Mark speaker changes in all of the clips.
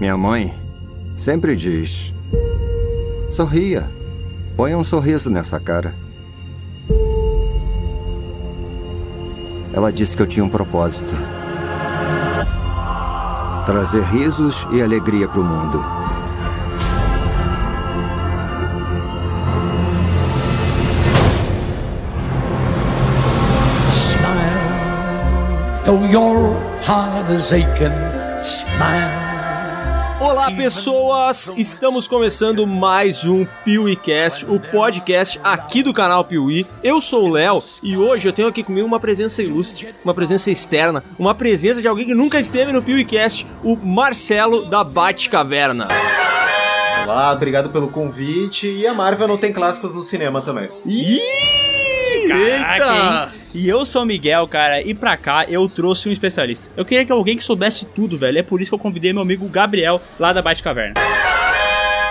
Speaker 1: Minha mãe sempre diz: sorria, ponha um sorriso nessa cara. Ela disse que eu tinha um propósito: trazer risos e alegria para o mundo.
Speaker 2: Smile, though your heart is aching. Smile.
Speaker 3: Olá, pessoas! Estamos começando mais um PeeWeeCast, o podcast aqui do canal Piuí. Eu sou o Léo e hoje eu tenho aqui comigo uma presença ilustre, uma presença externa, uma presença de alguém que nunca esteve no PeeWeeCast, o Marcelo da Batcaverna.
Speaker 4: Olá, obrigado pelo convite. E a Marvel não tem clássicos no cinema também.
Speaker 3: Ih!
Speaker 5: Caraca, hein? E eu sou o Miguel, cara, e pra cá eu trouxe um especialista. Eu queria que alguém que soubesse tudo, velho. É por isso que eu convidei meu amigo Gabriel, lá da Batcaverna.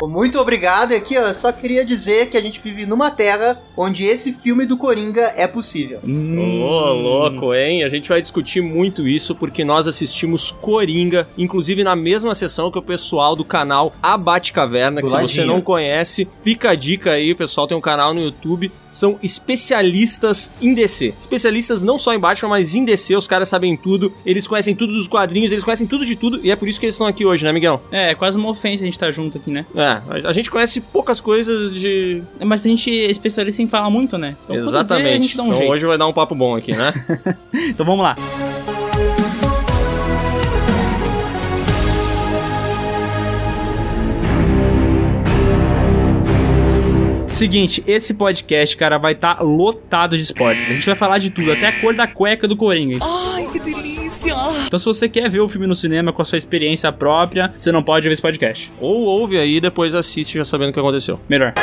Speaker 6: Muito obrigado. E aqui eu só queria dizer que a gente vive numa terra onde esse filme do Coringa é possível.
Speaker 3: Ô, oh, louco, hein? A gente vai discutir muito isso porque nós assistimos Coringa, inclusive na mesma sessão que o pessoal do canal A Batcaverna, que se você não conhece, fica a dica aí, o pessoal tem um canal no YouTube, são especialistas em DC. Especialistas não só em Batman, mas em DC, os caras sabem tudo, eles conhecem tudo dos quadrinhos, eles conhecem tudo de tudo, e é por isso que eles estão aqui hoje, né, Miguel?
Speaker 5: É, é quase uma ofensa a gente estar tá junto aqui, né?
Speaker 3: É, a gente conhece poucas coisas de.
Speaker 5: Mas a gente é especialista em falar muito, né?
Speaker 3: Então, Exatamente.
Speaker 5: Vê, um
Speaker 3: então
Speaker 5: jeito.
Speaker 3: hoje vai dar um papo bom aqui, né?
Speaker 5: então vamos lá. Seguinte, esse podcast, cara, vai estar tá lotado de spoilers. A gente vai falar de tudo, até a cor da cueca do Coringa.
Speaker 7: Ai, que delícia!
Speaker 5: Então, se você quer ver o filme no cinema com a sua experiência própria, você não pode ver esse podcast.
Speaker 3: Ou ouve aí e depois assiste já sabendo o que aconteceu.
Speaker 5: Melhor.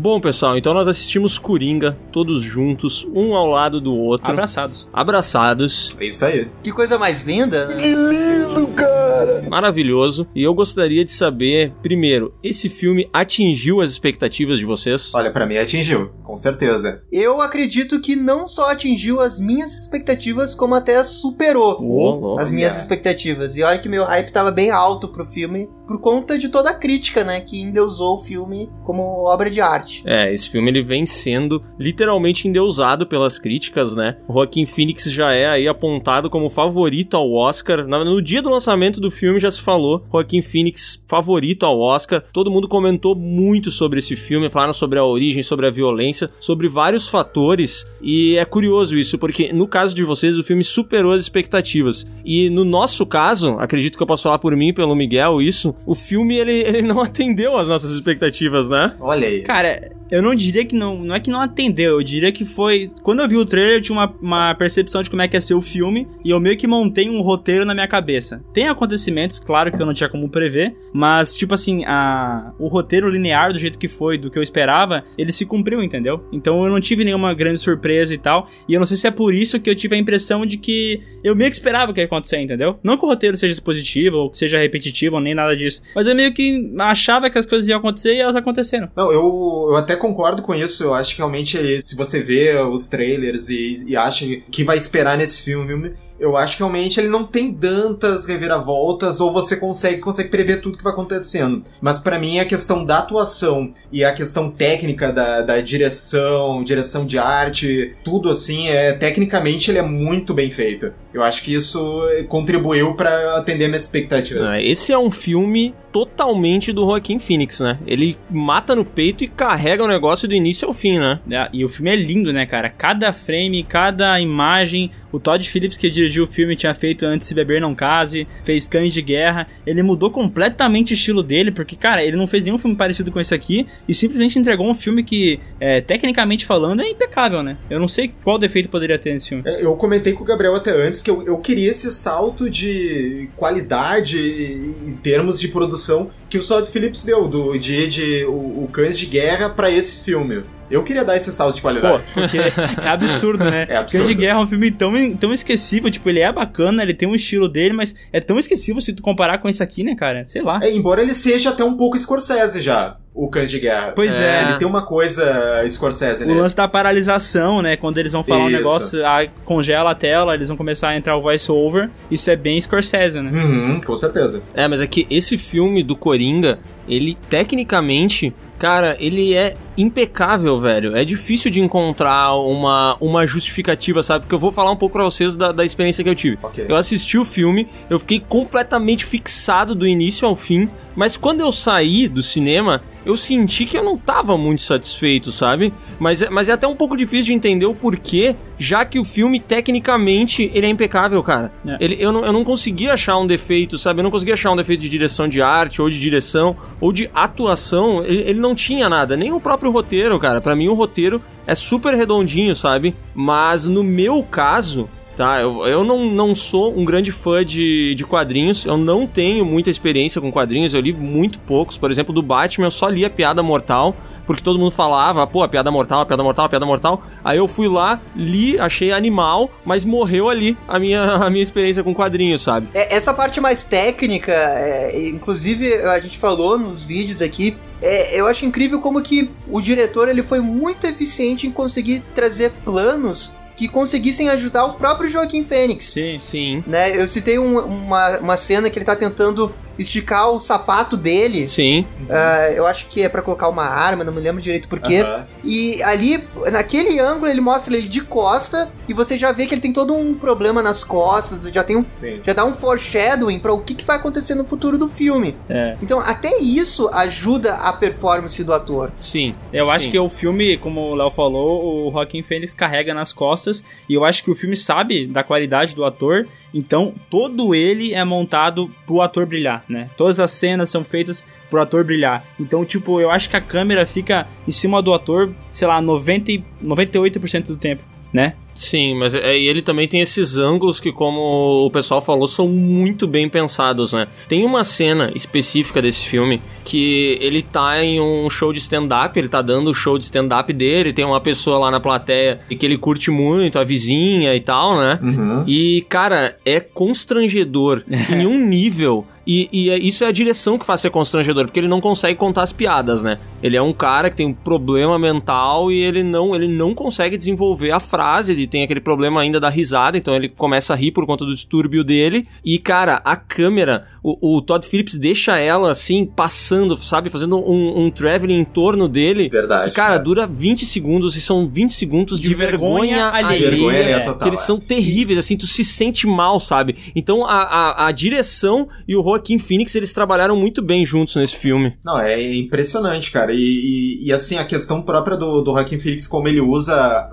Speaker 3: Bom, pessoal, então nós assistimos Coringa, todos juntos, um ao lado do outro.
Speaker 5: Abraçados.
Speaker 3: Abraçados.
Speaker 4: É isso aí.
Speaker 6: Que coisa mais linda, né?
Speaker 4: Que lindo, cara!
Speaker 3: Maravilhoso. E eu gostaria de saber, primeiro, esse filme atingiu as expectativas de vocês?
Speaker 4: Olha, para mim atingiu, com certeza.
Speaker 6: Eu acredito que não só atingiu as minhas expectativas, como até superou
Speaker 3: oh,
Speaker 6: as minhas expectativas. E olha que meu hype tava bem alto pro filme, por conta de toda a crítica, né, que endeusou o filme como obra de arte.
Speaker 3: É, esse filme ele vem sendo literalmente endeusado pelas críticas, né? O Joaquim Phoenix já é aí apontado como favorito ao Oscar. No dia do lançamento do filme já se falou Joaquim Phoenix favorito ao Oscar. Todo mundo comentou muito sobre esse filme, falaram sobre a origem, sobre a violência, sobre vários fatores. E é curioso isso, porque no caso de vocês o filme superou as expectativas. E no nosso caso, acredito que eu posso falar por mim, pelo Miguel, isso, o filme ele, ele não atendeu às nossas expectativas, né?
Speaker 4: Olha aí.
Speaker 5: Cara, that eu não diria que não. Não é que não atendeu, eu diria que foi. Quando eu vi o trailer, eu tinha uma, uma percepção de como é que ia ser o filme. E eu meio que montei um roteiro na minha cabeça. Tem acontecimentos, claro que eu não tinha como prever. Mas, tipo assim, a, o roteiro linear do jeito que foi, do que eu esperava, ele se cumpriu, entendeu? Então eu não tive nenhuma grande surpresa e tal. E eu não sei se é por isso que eu tive a impressão de que eu meio que esperava que ia acontecer, entendeu? Não que o roteiro seja positivo, ou que seja repetitivo, ou nem nada disso. Mas eu meio que achava que as coisas iam acontecer e elas aconteceram.
Speaker 4: Não, eu, eu até concordo com isso. Eu acho que realmente, se você vê os trailers e, e acha que vai esperar nesse filme, eu acho que realmente ele não tem tantas reviravoltas ou você consegue consegue prever tudo que vai acontecendo. Mas para mim a questão da atuação e a questão técnica da, da direção, direção de arte, tudo assim, é tecnicamente ele é muito bem feito. Eu acho que isso contribuiu para atender minhas expectativas.
Speaker 3: Ah, esse é um filme totalmente do Joaquim Phoenix, né? Ele mata no peito e carrega o negócio do início ao fim, né?
Speaker 5: É, e o filme é lindo, né, cara? Cada frame, cada imagem. O Todd Phillips, que dirigiu o filme, tinha feito Antes Se Beber Não Case, fez Cães de Guerra. Ele mudou completamente o estilo dele, porque, cara, ele não fez nenhum filme parecido com esse aqui e simplesmente entregou um filme que, é, tecnicamente falando, é impecável, né? Eu não sei qual defeito poderia ter nesse filme.
Speaker 4: É, eu comentei com o Gabriel até antes que eu, eu queria esse salto de qualidade em termos de produção que o Todd Phillips deu, do, de, de o, o Cães de Guerra para esse filme. Eu queria dar esse salto de
Speaker 5: Pô,
Speaker 4: qualidade.
Speaker 5: porque é absurdo, né?
Speaker 4: É absurdo.
Speaker 5: Cães de Guerra é um filme tão, tão esquecível, tipo, ele é bacana, ele tem um estilo dele, mas é tão esquecível se tu comparar com esse aqui, né, cara? Sei lá.
Speaker 4: É, embora ele seja até um pouco Scorsese já, o Cães de Guerra.
Speaker 5: Pois
Speaker 3: É.
Speaker 5: é.
Speaker 4: Ele tem uma coisa Scorsese
Speaker 5: O
Speaker 4: nele.
Speaker 5: lance da paralisação, né? Quando eles vão falar um
Speaker 4: Isso.
Speaker 5: negócio, ah, congela a tela, eles vão começar a entrar o voice over. Isso é bem Scorsese, né?
Speaker 4: Uhum, com certeza.
Speaker 3: É, mas é que esse filme do Coringa, ele tecnicamente, cara, ele é impecável, velho. É difícil de encontrar uma, uma justificativa, sabe? Porque eu vou falar um pouco pra vocês da, da experiência que eu tive.
Speaker 4: Ok.
Speaker 3: Eu assisti o filme, eu fiquei completamente fixado do início ao fim, mas quando eu saí do cinema, eu senti que eu não tava muito satisfeito, sabe? Mas, é- mas é até um pouco difícil de entender o porquê, já que o filme, tecnicamente, ele é impecável, cara.
Speaker 5: É.
Speaker 3: Ele, eu, não, eu não consegui achar um defeito, sabe? Eu não consegui achar um defeito de direção de arte, ou de direção, ou de atuação. Ele, ele não tinha nada, nem o próprio roteiro, cara. Pra mim, o roteiro é super redondinho, sabe? Mas no meu caso, Tá, eu, eu não, não sou um grande fã de, de quadrinhos, eu não tenho muita experiência com quadrinhos, eu li muito poucos. Por exemplo, do Batman eu só li a Piada Mortal, porque todo mundo falava, pô, a Piada Mortal, a Piada Mortal, a Piada Mortal. Aí eu fui lá, li, achei animal, mas morreu ali a minha, a minha experiência com quadrinhos, sabe?
Speaker 6: É, essa parte mais técnica, é, inclusive a gente falou nos vídeos aqui, é, eu acho incrível como que o diretor ele foi muito eficiente em conseguir trazer planos que conseguissem ajudar o próprio Joaquim Fênix.
Speaker 5: Sim.
Speaker 3: Sim,
Speaker 6: Né? Eu citei um- uma, uma cena que ele tá tentando esticar o sapato dele.
Speaker 3: sim.
Speaker 6: Ah, eu acho que é pra colocar uma arma, não me lembro direito porquê.
Speaker 4: Aham.
Speaker 6: E ali, naquele ângulo, ele mostra ele de costa e você já vê que ele tem todo um problema nas costas, já tem um
Speaker 4: Sim.
Speaker 6: já dá um foreshadowing pra o que, que vai acontecer no futuro do filme.
Speaker 5: É.
Speaker 6: Então, até isso ajuda a performance do ator.
Speaker 3: Sim.
Speaker 5: Eu acho
Speaker 3: Sim.
Speaker 5: que o filme, como o Léo falou, o Joaquim Fênix carrega nas costas. E eu acho que o filme sabe da qualidade do ator. Então, todo ele é montado pro ator brilhar, né? Todas as cenas são feitas pro ator brilhar. Então, tipo, eu acho que a câmera fica em cima do ator, sei lá, 90, e- 98% do tempo, né?
Speaker 3: Sim, mas é, ele também tem esses ângulos que, como o pessoal falou, são muito bem pensados, né? Tem uma cena específica desse filme que ele tá em um show de stand-up, ele tá dando o show de stand-up dele, tem uma pessoa lá na plateia que ele curte muito, a vizinha e tal, né?
Speaker 4: Uhum.
Speaker 3: E, cara, é constrangedor em um nível. E, e é- isso é a direção que faz ser constrangedor, porque ele não consegue contar as piadas, né? Ele é um cara que tem um problema mental e ele não, ele não consegue desenvolver a frase, ele tem aquele problema ainda da risada, então ele começa a rir por conta do distúrbio dele. E, cara, a câmera, o, o Todd Phillips deixa ela assim, passando, sabe? Fazendo um, um traveling em torno dele.
Speaker 4: Verdade.
Speaker 3: Que, cara, dura 20 segundos e são 20 segundos de,
Speaker 5: De
Speaker 3: vergonha,
Speaker 5: vergonha
Speaker 3: alheia.
Speaker 4: Vergonha alheia
Speaker 5: é,
Speaker 4: total.
Speaker 3: Que eles
Speaker 4: é.
Speaker 3: são terríveis, assim, tu se sente mal, sabe? Então a, a, a direção e o Joaquim Phoenix, eles trabalharam muito bem juntos nesse filme.
Speaker 4: Não, é impressionante, cara. E, e, e, assim, a questão própria do, do Joaquim Phoenix, como ele usa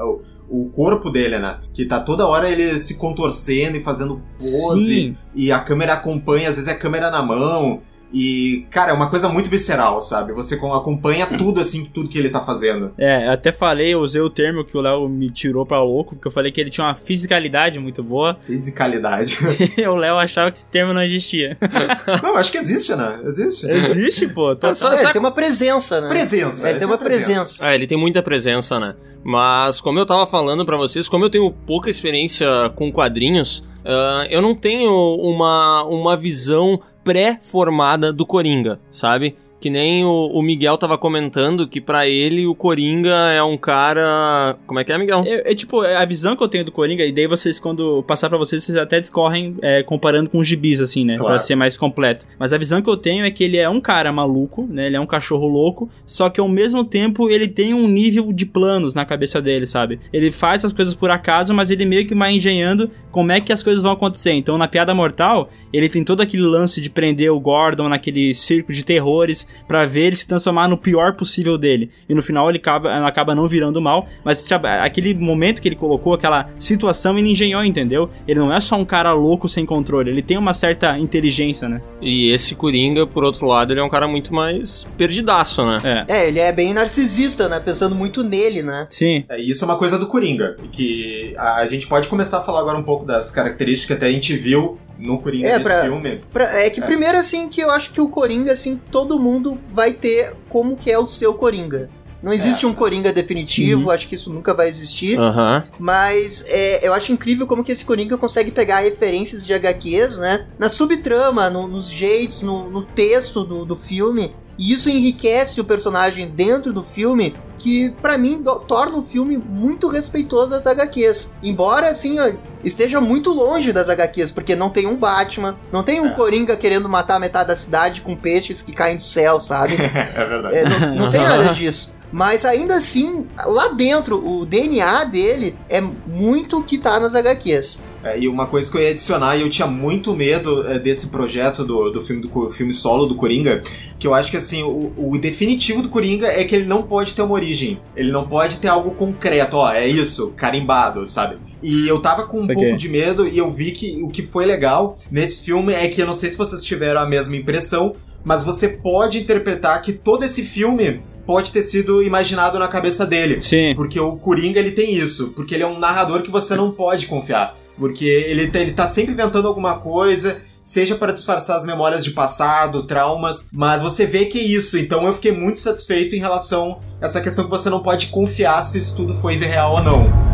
Speaker 4: o, corpo dele, né? Que tá toda hora ele se contorcendo e fazendo pose.
Speaker 5: Sim.
Speaker 4: E a câmera acompanha, às vezes é a câmera na mão. E, cara, é uma coisa muito visceral, sabe? Você com- acompanha tudo, assim, tudo que ele tá fazendo.
Speaker 5: É, eu até falei, eu usei o termo que o Léo me tirou pra louco, porque eu falei que ele tinha uma fisicalidade muito boa.
Speaker 4: Fisicalidade.
Speaker 5: E o Léo achava que esse termo não existia.
Speaker 4: Não, acho que existe, né? Existe.
Speaker 5: Existe, pô. Tô...
Speaker 3: Só-
Speaker 6: É,
Speaker 3: só-
Speaker 6: ele tem uma presença, né?
Speaker 4: Presença.
Speaker 6: É, ele tem uma presença.
Speaker 3: É, ele tem muita presença, né? Mas como eu tava falando pra vocês, como eu tenho pouca experiência com quadrinhos, ah, eu não tenho uma, uma visão pré-formada do Coringa, sabe? Que nem o, o Miguel tava comentando que pra ele o Coringa é um cara. Como é que é, Miguel?
Speaker 5: É, é tipo, é a visão que eu tenho do Coringa, e daí vocês, quando passar pra vocês, vocês até discorrem é, comparando com os gibis, assim, né?
Speaker 4: Claro.
Speaker 5: Pra ser mais completo. Mas a visão que eu tenho é que ele é um cara maluco, né? Ele é um cachorro louco, só que ao mesmo tempo ele tem um nível de planos na cabeça dele, sabe? Ele faz as coisas por acaso, mas ele meio que vai engenhando como é que as coisas vão acontecer. Então, na Piada Mortal, ele tem todo aquele lance de prender o Gordon naquele circo de terrores pra ver ele se transformar no pior possível dele. E no final ele acaba, acaba não virando mal, mas aquele momento que ele colocou, aquela situação, ele engenhou, entendeu? Ele não é só um cara louco sem controle, ele tem uma certa inteligência, né?
Speaker 3: E esse Coringa, por outro lado, ele é um cara muito mais perdidaço, né?
Speaker 5: É.
Speaker 6: É, ele é bem narcisista, né? Pensando muito nele, né?
Speaker 5: Sim.
Speaker 4: É, e isso é uma coisa do Coringa, que a, a gente pode começar a falar agora um pouco das características que até a gente viu no Coringa
Speaker 6: É,
Speaker 4: desse
Speaker 6: pra-
Speaker 4: filme.
Speaker 6: Pra- é que
Speaker 4: É.
Speaker 6: primeiro, assim, que eu acho que o Coringa, assim, todo mundo vai ter como que é o seu Coringa. Não existe
Speaker 4: É.
Speaker 6: um Coringa definitivo, acho que isso nunca vai existir.
Speaker 3: Aham.
Speaker 6: Mas é, eu acho incrível como que esse Coringa consegue pegar referências de HQs, né? Na subtrama, no- nos jeitos, no, no texto do, do filme. E isso enriquece o personagem dentro do filme, que pra mim torna o filme muito respeitoso às HQs. Embora, assim, ó, esteja muito longe das HQs, porque não tem um Batman, não tem um
Speaker 4: É.
Speaker 6: Coringa querendo matar metade da cidade com peixes que caem do céu, sabe?
Speaker 4: é verdade.
Speaker 6: É, não, não tem nada disso. Mas ainda assim, lá dentro, o DNA dele é muito o que tá nas HQs.
Speaker 4: É, e uma coisa que eu ia adicionar, e eu tinha muito medo é, desse projeto do, do, filme, do filme solo do Coringa, que eu acho que assim, o, o definitivo do Coringa é que ele não pode ter uma origem. Ele não pode ter algo concreto, ó, é isso, carimbado, sabe? E eu tava com um
Speaker 5: Saquei.
Speaker 4: pouco de medo e eu vi que o que foi legal nesse filme é que eu não sei se vocês tiveram a mesma impressão, mas você pode interpretar que todo esse filme pode ter sido imaginado na cabeça dele.
Speaker 5: Sim.
Speaker 4: Porque o Coringa ele tem isso, porque ele é um narrador que você não pode confiar. Porque ele, tá- ele tá sempre inventando alguma coisa, seja para disfarçar as memórias de passado, traumas, mas você vê que é isso. Então eu fiquei muito satisfeito em relação a essa questão que você não pode confiar se isso tudo foi real ou não.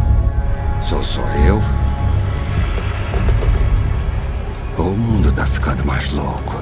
Speaker 1: Sou só eu? Ou o mundo tá ficando mais louco?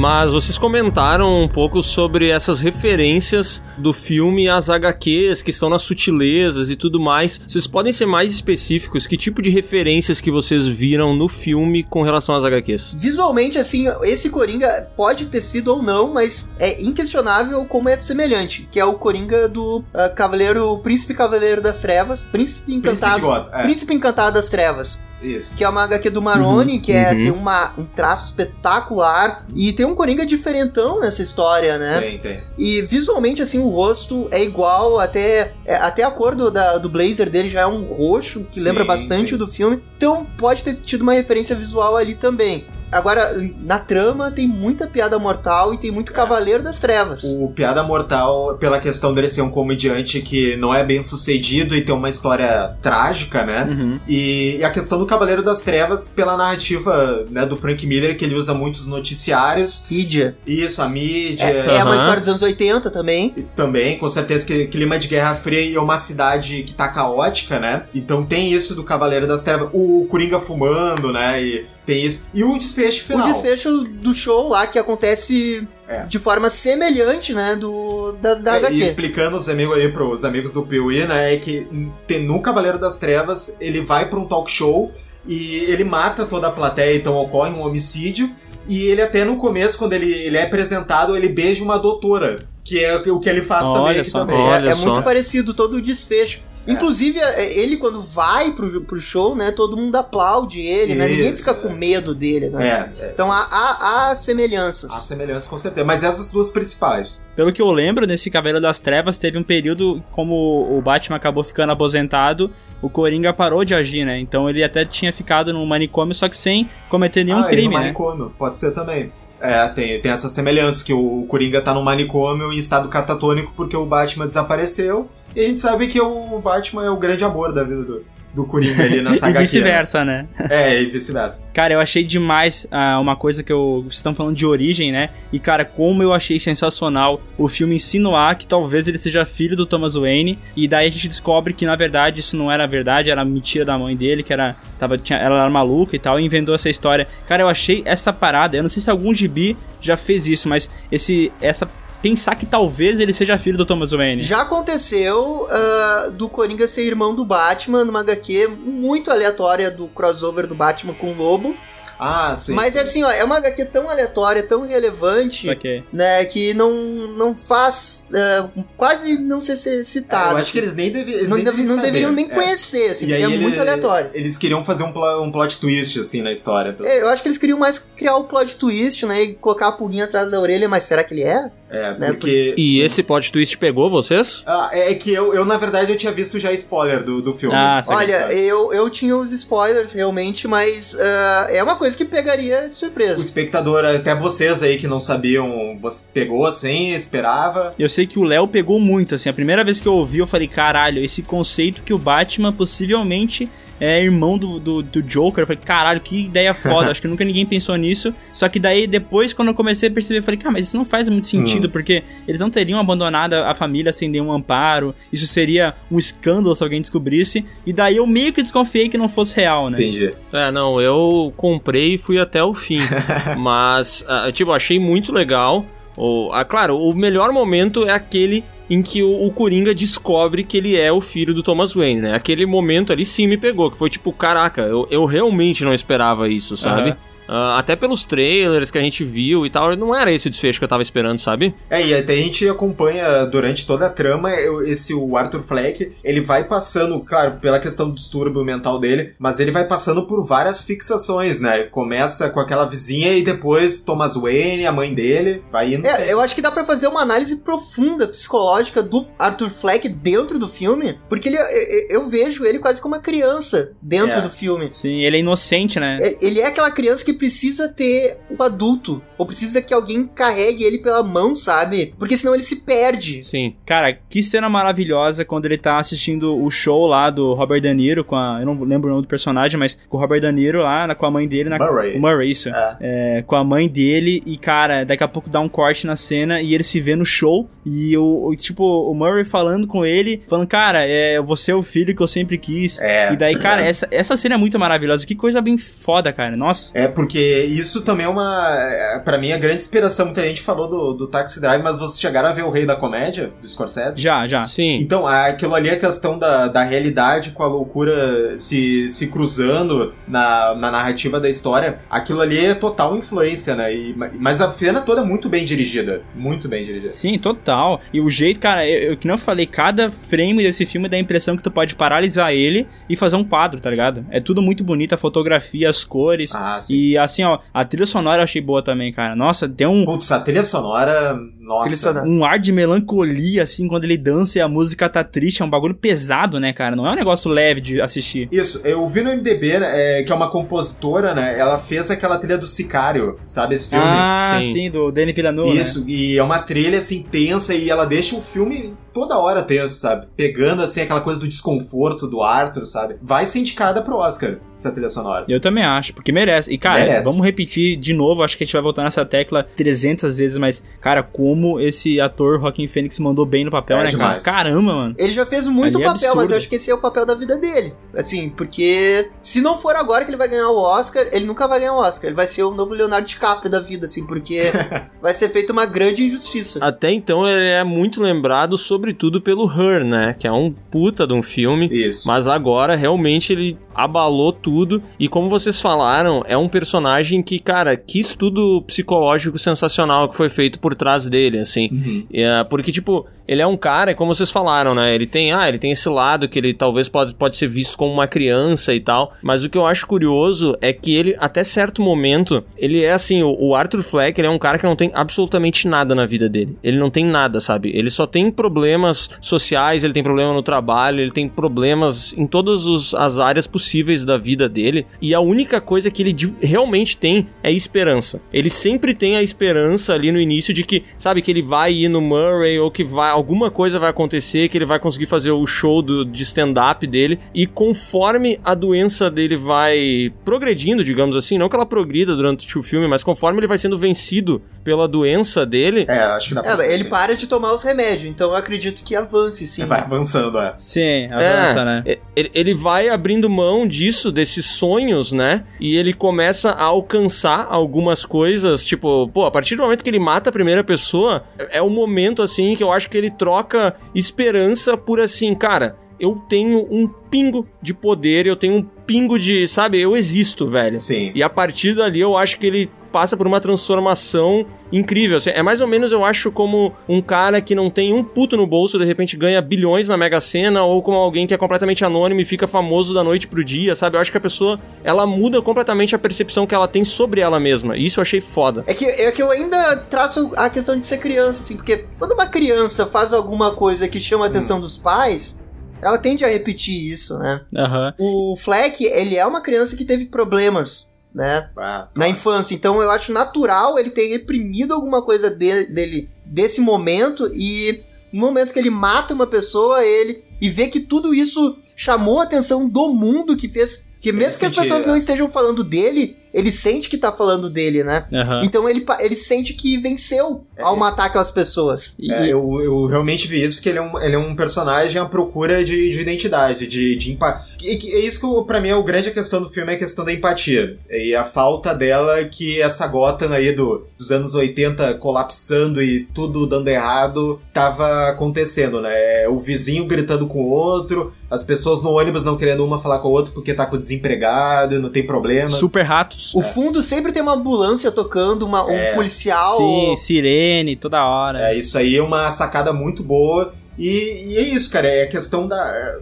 Speaker 3: Mas vocês comentaram um pouco sobre essas referências do filme às HQs, que estão nas sutilezas e tudo mais. Vocês podem ser mais específicos? Que tipo de referências que vocês viram no filme com relação às HQs?
Speaker 6: Visualmente, assim, esse Coringa pode ter sido ou não, mas é inquestionável como é semelhante. Que é o Coringa do ah, Cavaleiro, Príncipe Cavaleiro das Trevas, Príncipe
Speaker 4: Príncipe
Speaker 6: Encantado.
Speaker 4: de God, é,
Speaker 6: Príncipe Encantado das Trevas.
Speaker 4: Isso.
Speaker 6: que é uma HQ do Maroni, que é,
Speaker 3: uhum.
Speaker 6: tem uma, um traço espetacular. E tem um Coringa diferentão nessa história, né?
Speaker 4: Tem, tem.
Speaker 6: E visualmente, assim, o rosto é igual, até, é, até a cor do, da- do blazer dele já é um roxo, que
Speaker 4: Sim,
Speaker 6: lembra bastante
Speaker 4: sim.
Speaker 6: do filme. Então pode ter tido uma referência visual ali também. Agora, na trama tem muita piada mortal e tem muito Cavaleiro das Trevas.
Speaker 4: O Piada Mortal, pela questão dele ser um comediante que não é bem sucedido e tem uma história trágica, né?
Speaker 5: Uhum.
Speaker 4: E, e a questão do Cavaleiro das Trevas, pela narrativa né, do Frank Miller, que ele usa muitos noticiários.
Speaker 6: Mídia.
Speaker 4: Isso, a mídia.
Speaker 6: É, é uma história dos anos 80 também.
Speaker 4: E Também, com certeza, que clima de Guerra Fria e é uma cidade que tá caótica, né? Então tem isso do Cavaleiro das Trevas. O Coringa fumando, né? E tem isso. E o desfecho final.
Speaker 6: O desfecho do show lá que acontece
Speaker 4: É.
Speaker 6: de forma semelhante, né, do da, da
Speaker 4: É,
Speaker 6: HQ.
Speaker 4: e explicando os amigos aí pros amigos do Piuí, né, é que tem- no Cavaleiro das Trevas ele vai pra um talk show e ele mata toda a plateia, então ocorre um homicídio. E ele até no começo, quando ele, ele é apresentado, ele beija uma doutora. Que é o que ele faz
Speaker 5: Olha
Speaker 4: também
Speaker 5: só.
Speaker 4: também.
Speaker 3: Olha
Speaker 6: é, é
Speaker 3: só.
Speaker 6: muito parecido todo o desfecho.
Speaker 4: É.
Speaker 6: Inclusive, é, ele quando vai pro, pro show, né, todo mundo aplaude ele, né? Ninguém
Speaker 4: Isso,
Speaker 6: fica
Speaker 4: é.
Speaker 6: com medo dele, né?
Speaker 4: É, é.
Speaker 6: Então há, há, há semelhanças.
Speaker 4: Há semelhança com certeza. Mas essas duas principais.
Speaker 5: Pelo que eu lembro, nesse Cavaleiro das Trevas teve um período, como o Batman acabou ficando aposentado, o Coringa parou de agir, né? Então ele até tinha ficado no manicômio, só que sem cometer nenhum
Speaker 4: ah, e no
Speaker 5: crime, né?
Speaker 4: manicômio, pode ser também. É, tem, tem essa semelhança, que o Coringa tá no manicômio em estado catatônico porque o Batman desapareceu. E a gente sabe que o Batman é o grande amor da vida do, do Coringa ali nessa
Speaker 5: E
Speaker 4: HQ, né?
Speaker 5: vice-versa, né?
Speaker 4: É, e vice-versa.
Speaker 5: Cara, eu achei demais ah, uma coisa que eu. Vocês estão falando de origem, né? E, cara, como eu achei sensacional o filme insinuar que talvez ele seja filho do Thomas Wayne. E daí a gente descobre que, na verdade, isso não era verdade, era mentira da mãe dele, que era. Tava, tinha, ela era maluca e tal, e inventou essa história. Cara, eu achei essa parada. Eu não sei se algum gibi já fez isso, mas esse. essa. Pensar que talvez ele seja filho do Thomas Wayne.
Speaker 6: Já aconteceu ah, do Coringa ser irmão do Batman numa HQ muito aleatória do crossover do Batman com o Lobo.
Speaker 4: Ah, sim.
Speaker 6: Mas é assim, ó, é uma HQ tão aleatória, tão relevante,
Speaker 5: Ok.
Speaker 6: né, que não, não faz. ah, quase não ser ser
Speaker 4: É,
Speaker 6: citado.
Speaker 4: eu acho que eles nem, devi, eles
Speaker 6: não,
Speaker 4: nem
Speaker 6: deve-
Speaker 4: deveriam
Speaker 6: não deveriam nem
Speaker 4: É.
Speaker 6: conhecer, assim,
Speaker 4: E
Speaker 6: é
Speaker 4: ele-
Speaker 6: muito aleatório.
Speaker 4: Eles queriam fazer um, plo- um plot twist, assim, na história.
Speaker 6: É, eu acho que eles queriam mais criar o plot twist, né? E colocar a pulguinha atrás da orelha, mas será que ele é?
Speaker 4: É,
Speaker 6: Né,
Speaker 4: porque...
Speaker 3: E esse plot twist pegou vocês?
Speaker 4: Ah, é que eu, eu, na verdade, eu tinha visto já spoiler do, do filme.
Speaker 5: Ah.
Speaker 6: Olha, eu, eu tinha os spoilers realmente, mas ah, é uma coisa que pegaria de
Speaker 4: O
Speaker 6: surpresa.
Speaker 4: espectador, até vocês aí que não sabiam, você pegou assim, esperava.
Speaker 5: Eu sei que o Léo pegou muito, assim. A primeira vez que eu ouvi, eu falei, caralho, esse conceito que o Batman possivelmente é irmão do, do, do Joker. Eu falei, caralho, que ideia foda. Acho que nunca ninguém pensou nisso. Só que daí, depois, quando eu comecei a perceber, eu falei, cara, mas isso não faz muito sentido,
Speaker 4: Hum.
Speaker 5: porque eles não teriam abandonado a família sem nenhum amparo. Isso seria um escândalo se alguém descobrisse. E daí eu meio que desconfiei que não fosse real, né?
Speaker 4: Entendi.
Speaker 3: É, não, eu comprei e fui até o fim. Mas, ah, tipo, achei muito legal. O, ah, claro, o melhor momento é aquele em que o, o Coringa descobre que ele é o filho do Thomas Wayne, né? Aquele momento ali sim me pegou, que foi tipo, caraca, eu, eu realmente não esperava isso, sabe?
Speaker 5: Aham.
Speaker 3: Ah, até pelos trailers que a gente viu e tal, não era esse o desfecho que eu tava esperando, sabe?
Speaker 4: É, e até a gente acompanha durante toda a trama eu- esse o Arthur Fleck, ele vai passando, claro, pela questão do distúrbio mental dele, mas ele vai passando por várias fixações, né? Começa com aquela vizinha e depois Thomas Wayne, a mãe dele, vai indo.
Speaker 6: É, eu acho que dá pra fazer uma análise profunda, psicológica do Arthur Fleck dentro do filme, porque ele, eu, eu vejo ele quase como uma criança dentro
Speaker 4: É.
Speaker 6: do filme.
Speaker 5: Sim, ele é inocente, né?
Speaker 6: É, Ele é aquela criança que precisa ter o adulto, ou precisa que alguém carregue ele pela mão, sabe? Porque senão ele se perde.
Speaker 3: Sim.
Speaker 5: Cara, que cena maravilhosa quando ele tá assistindo o show lá do Robert De Niro com a. Eu não lembro o nome do personagem, mas com o Robert De Niro lá, na- com a mãe dele. Na,
Speaker 4: Murray.
Speaker 5: O Murray, isso.
Speaker 4: É.
Speaker 5: É, com a mãe dele e, cara, daqui a pouco dá um corte na cena e ele se vê no show e o, o- tipo, o Murray falando com ele, falando, cara, é, você é o filho que eu sempre quis.
Speaker 4: É.
Speaker 5: E daí, cara, essa, essa cena é muito maravilhosa. Que coisa bem foda, cara. Nossa.
Speaker 4: É, porque isso também é uma. é, Pra mim, a grande inspiração. Muita gente falou do, do Taxi Drive, mas vocês chegaram a ver o Rei da Comédia, do Scorsese?
Speaker 5: Já, já.
Speaker 3: Sim.
Speaker 4: Então, aquilo ali é a questão da, da realidade com a loucura se, se cruzando na, na narrativa da história. Aquilo ali é total influência, né? E, mas a cena toda é muito bem dirigida. Muito bem dirigida.
Speaker 5: Sim, total. E o jeito, cara, eu, eu que não falei, cada frame desse filme dá a impressão que tu pode paralisar ele e fazer um quadro, tá ligado? É tudo muito bonito, a fotografia, as cores.
Speaker 4: Ah, sim.
Speaker 5: E assim, ó, a trilha sonora eu achei boa também, cara. Nossa, tem um,
Speaker 4: Putz, a trilha sonora. Nossa.
Speaker 6: Trilha sonora.
Speaker 5: um ar de melancolia, assim, quando ele dança e a música tá triste. É um bagulho pesado, né, cara? Não é um negócio leve de assistir.
Speaker 4: Isso, eu vi no MDB, né, é, que é uma compositora, né? Ela fez aquela trilha do Sicário, sabe? Esse filme.
Speaker 5: Ah,
Speaker 3: Sim.
Speaker 5: sim, do Danny Villeneuve, né?
Speaker 4: Isso, e é uma trilha assim tensa e ela deixa o filme toda hora tenso, sabe? Pegando assim aquela coisa do desconforto do Arthur, sabe? Vai ser indicada pro Oscar essa trilha sonora.
Speaker 5: Eu também acho, porque merece. E, cara,
Speaker 4: Merece.
Speaker 5: vamos repetir de novo, acho que a gente vai voltar nessa tecla 300 vezes, mas, cara, como esse ator Joaquim Fênix mandou bem no papel,
Speaker 4: É
Speaker 5: né,
Speaker 4: demais.
Speaker 5: cara? Caramba, mano.
Speaker 6: Ele já fez muito
Speaker 5: Ali é
Speaker 6: papel, mas
Speaker 5: absurdo.
Speaker 6: eu acho que esse é o papel da vida dele. Assim, porque se não for agora que ele vai ganhar o Oscar, ele nunca vai ganhar o Oscar. Ele vai ser o novo Leonardo DiCaprio da vida, assim, porque vai ser feita uma grande injustiça.
Speaker 3: Até então ele é muito lembrado, sobretudo, pelo Her, né? Que é um puta de um filme.
Speaker 4: Isso.
Speaker 3: Mas agora realmente ele abalou tudo. E como vocês falaram, é um personagem que, cara, que estudo psicológico sensacional que foi feito por trás dele, assim.
Speaker 4: Uhum.
Speaker 3: É, porque, tipo, ele é um cara, como vocês falaram, né? Ele tem, ah, ele tem esse lado que ele talvez pode, pode ser visto como uma criança e tal. Mas o que eu acho curioso é que ele, até certo momento, ele é assim, o, o Arthur Fleck, ele é um cara que não tem absolutamente nada na vida dele. Ele não tem nada, sabe? Ele só tem problemas sociais, ele tem problema no trabalho, ele tem problemas em todas os- as áreas possíveis da vida dele. E a única coisa que ele realmente tem é esperança. Ele sempre tem a esperança ali no início de que, sabe, que ele vai ir no Murray ou que vai alguma coisa vai acontecer, que ele vai conseguir fazer o show do, de stand-up dele. E conforme a doença dele vai progredindo, digamos assim, não que ela progrida durante o filme, mas conforme ele vai sendo vencido pela doença dele,
Speaker 4: É, acho que dá pra
Speaker 6: É,
Speaker 4: fazer
Speaker 6: ele para de tomar os remédios, então eu acredito que avance, sim.
Speaker 4: Vai avançando, é.
Speaker 5: Sim, avança,
Speaker 3: É,
Speaker 5: né?
Speaker 3: Ele, ele vai abrindo mão disso, desses sonhos, né? E ele começa a alcançar algumas coisas, tipo, pô, a partir do momento que ele mata a primeira pessoa, é é o momento, assim, que eu acho que ele troca esperança por assim, cara. Eu tenho um pingo de poder, eu tenho um pingo de, sabe, eu existo, velho.
Speaker 4: Sim.
Speaker 3: E a partir dali eu acho que ele passa por uma transformação incrível. Assim, É mais ou menos, eu acho, como um cara que não tem um puto no bolso, de repente ganha bilhões na Mega Sena, ou como alguém que é completamente anônimo e fica famoso da noite pro dia, sabe? Eu acho que a pessoa, ela muda completamente a percepção que ela tem sobre ela mesma. E isso eu achei foda.
Speaker 6: É que, é que eu ainda traço a questão de ser criança, assim, porque quando uma criança faz alguma coisa que chama a atenção dos pais, ela tende a repetir isso, né?
Speaker 5: Aham.
Speaker 6: O Fleck, ele é uma criança que teve problemas, né?
Speaker 4: Ah,
Speaker 6: Na infância. Então eu acho natural ele ter reprimido alguma coisa de- dele desse momento e no momento que ele mata uma pessoa, ele e vê que tudo isso chamou a atenção do mundo que fez. Que mesmo que as
Speaker 4: sentia,
Speaker 6: pessoas
Speaker 4: é.
Speaker 6: não estejam falando dele, ele sente que tá falando dele, né?
Speaker 5: Aham.
Speaker 6: Então ele, ele sente que venceu ao matar aquelas pessoas.
Speaker 5: E-
Speaker 4: É, eu, eu realmente vi isso, que ele é um, ele é um personagem à procura de, de identidade, de, de empatia. É isso que pra mim é o grande questão do filme, é a questão da empatia. E a falta dela que essa Gotham aí do, dos anos 80 colapsando e tudo dando errado, tava acontecendo, né? O vizinho gritando com o outro, as pessoas no ônibus não querendo uma falar com a outra porque tá com desempregado, não tem problemas.
Speaker 5: Super ratos.
Speaker 6: O fundo sempre tem uma ambulância tocando, uma, um
Speaker 4: É.
Speaker 6: policial.
Speaker 5: Sim, sirene, toda hora.
Speaker 4: É, isso aí é uma sacada muito boa. E, e é isso, cara. É a questão da.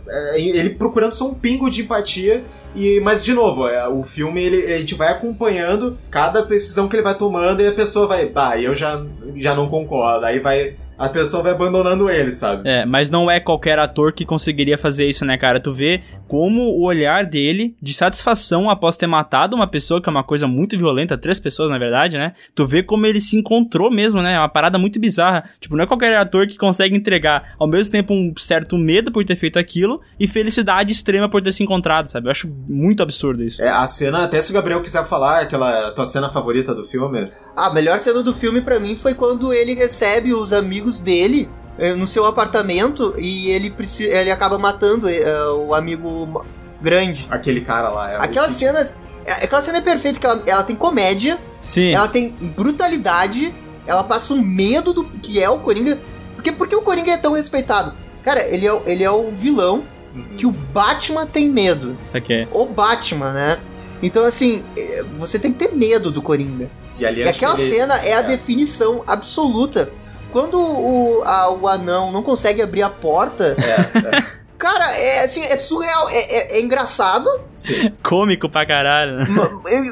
Speaker 4: é- é ele procurando só um pingo de empatia. E, mas, de novo, é, o filme ele, a gente vai acompanhando cada decisão que ele vai tomando e a pessoa vai. Bah, eu já, já não concordo. Aí vai. A pessoa vai abandonando ele, sabe?
Speaker 5: É, mas não é qualquer ator que conseguiria fazer isso, né, cara? Tu vê como o olhar dele de satisfação após ter matado uma pessoa, que é uma coisa muito violenta, três pessoas, na verdade, né? Tu vê como ele se encontrou mesmo, né? É uma parada muito bizarra. Tipo, não é qualquer ator que consegue entregar ao mesmo tempo um certo medo por ter feito aquilo e felicidade extrema por ter se encontrado, sabe? Eu acho muito absurdo isso.
Speaker 4: É, a cena, até se o Gabriel quiser falar, aquela tua cena favorita do filme.
Speaker 6: A melhor cena do filme pra mim foi quando ele recebe os amigos dele eh, no seu apartamento e ele, precisa, ele acaba matando eh, o amigo grande.
Speaker 4: Aquele cara lá. É o-
Speaker 6: Aquela cena. é- Aquela cena é perfeita, que ela, ela tem comédia,
Speaker 5: Sim.
Speaker 6: ela tem brutalidade, ela passa um medo do que é o Coringa. Porque, porque o Coringa é tão respeitado? Cara, ele é, o- ele é o vilão
Speaker 4: Uhum.
Speaker 6: que o Batman tem medo.
Speaker 5: Isso aqui é.
Speaker 6: O Batman, né? Então, assim, eh, você tem que ter medo do Coringa.
Speaker 4: E ali
Speaker 6: E aquela
Speaker 4: que ele-
Speaker 6: cena é a definição absoluta. Quando o, a- o anão não consegue abrir a porta,
Speaker 4: É, é,
Speaker 6: cara, é assim, é surreal, é, é- é engraçado,
Speaker 4: sim.
Speaker 5: Cômico pra caralho, né?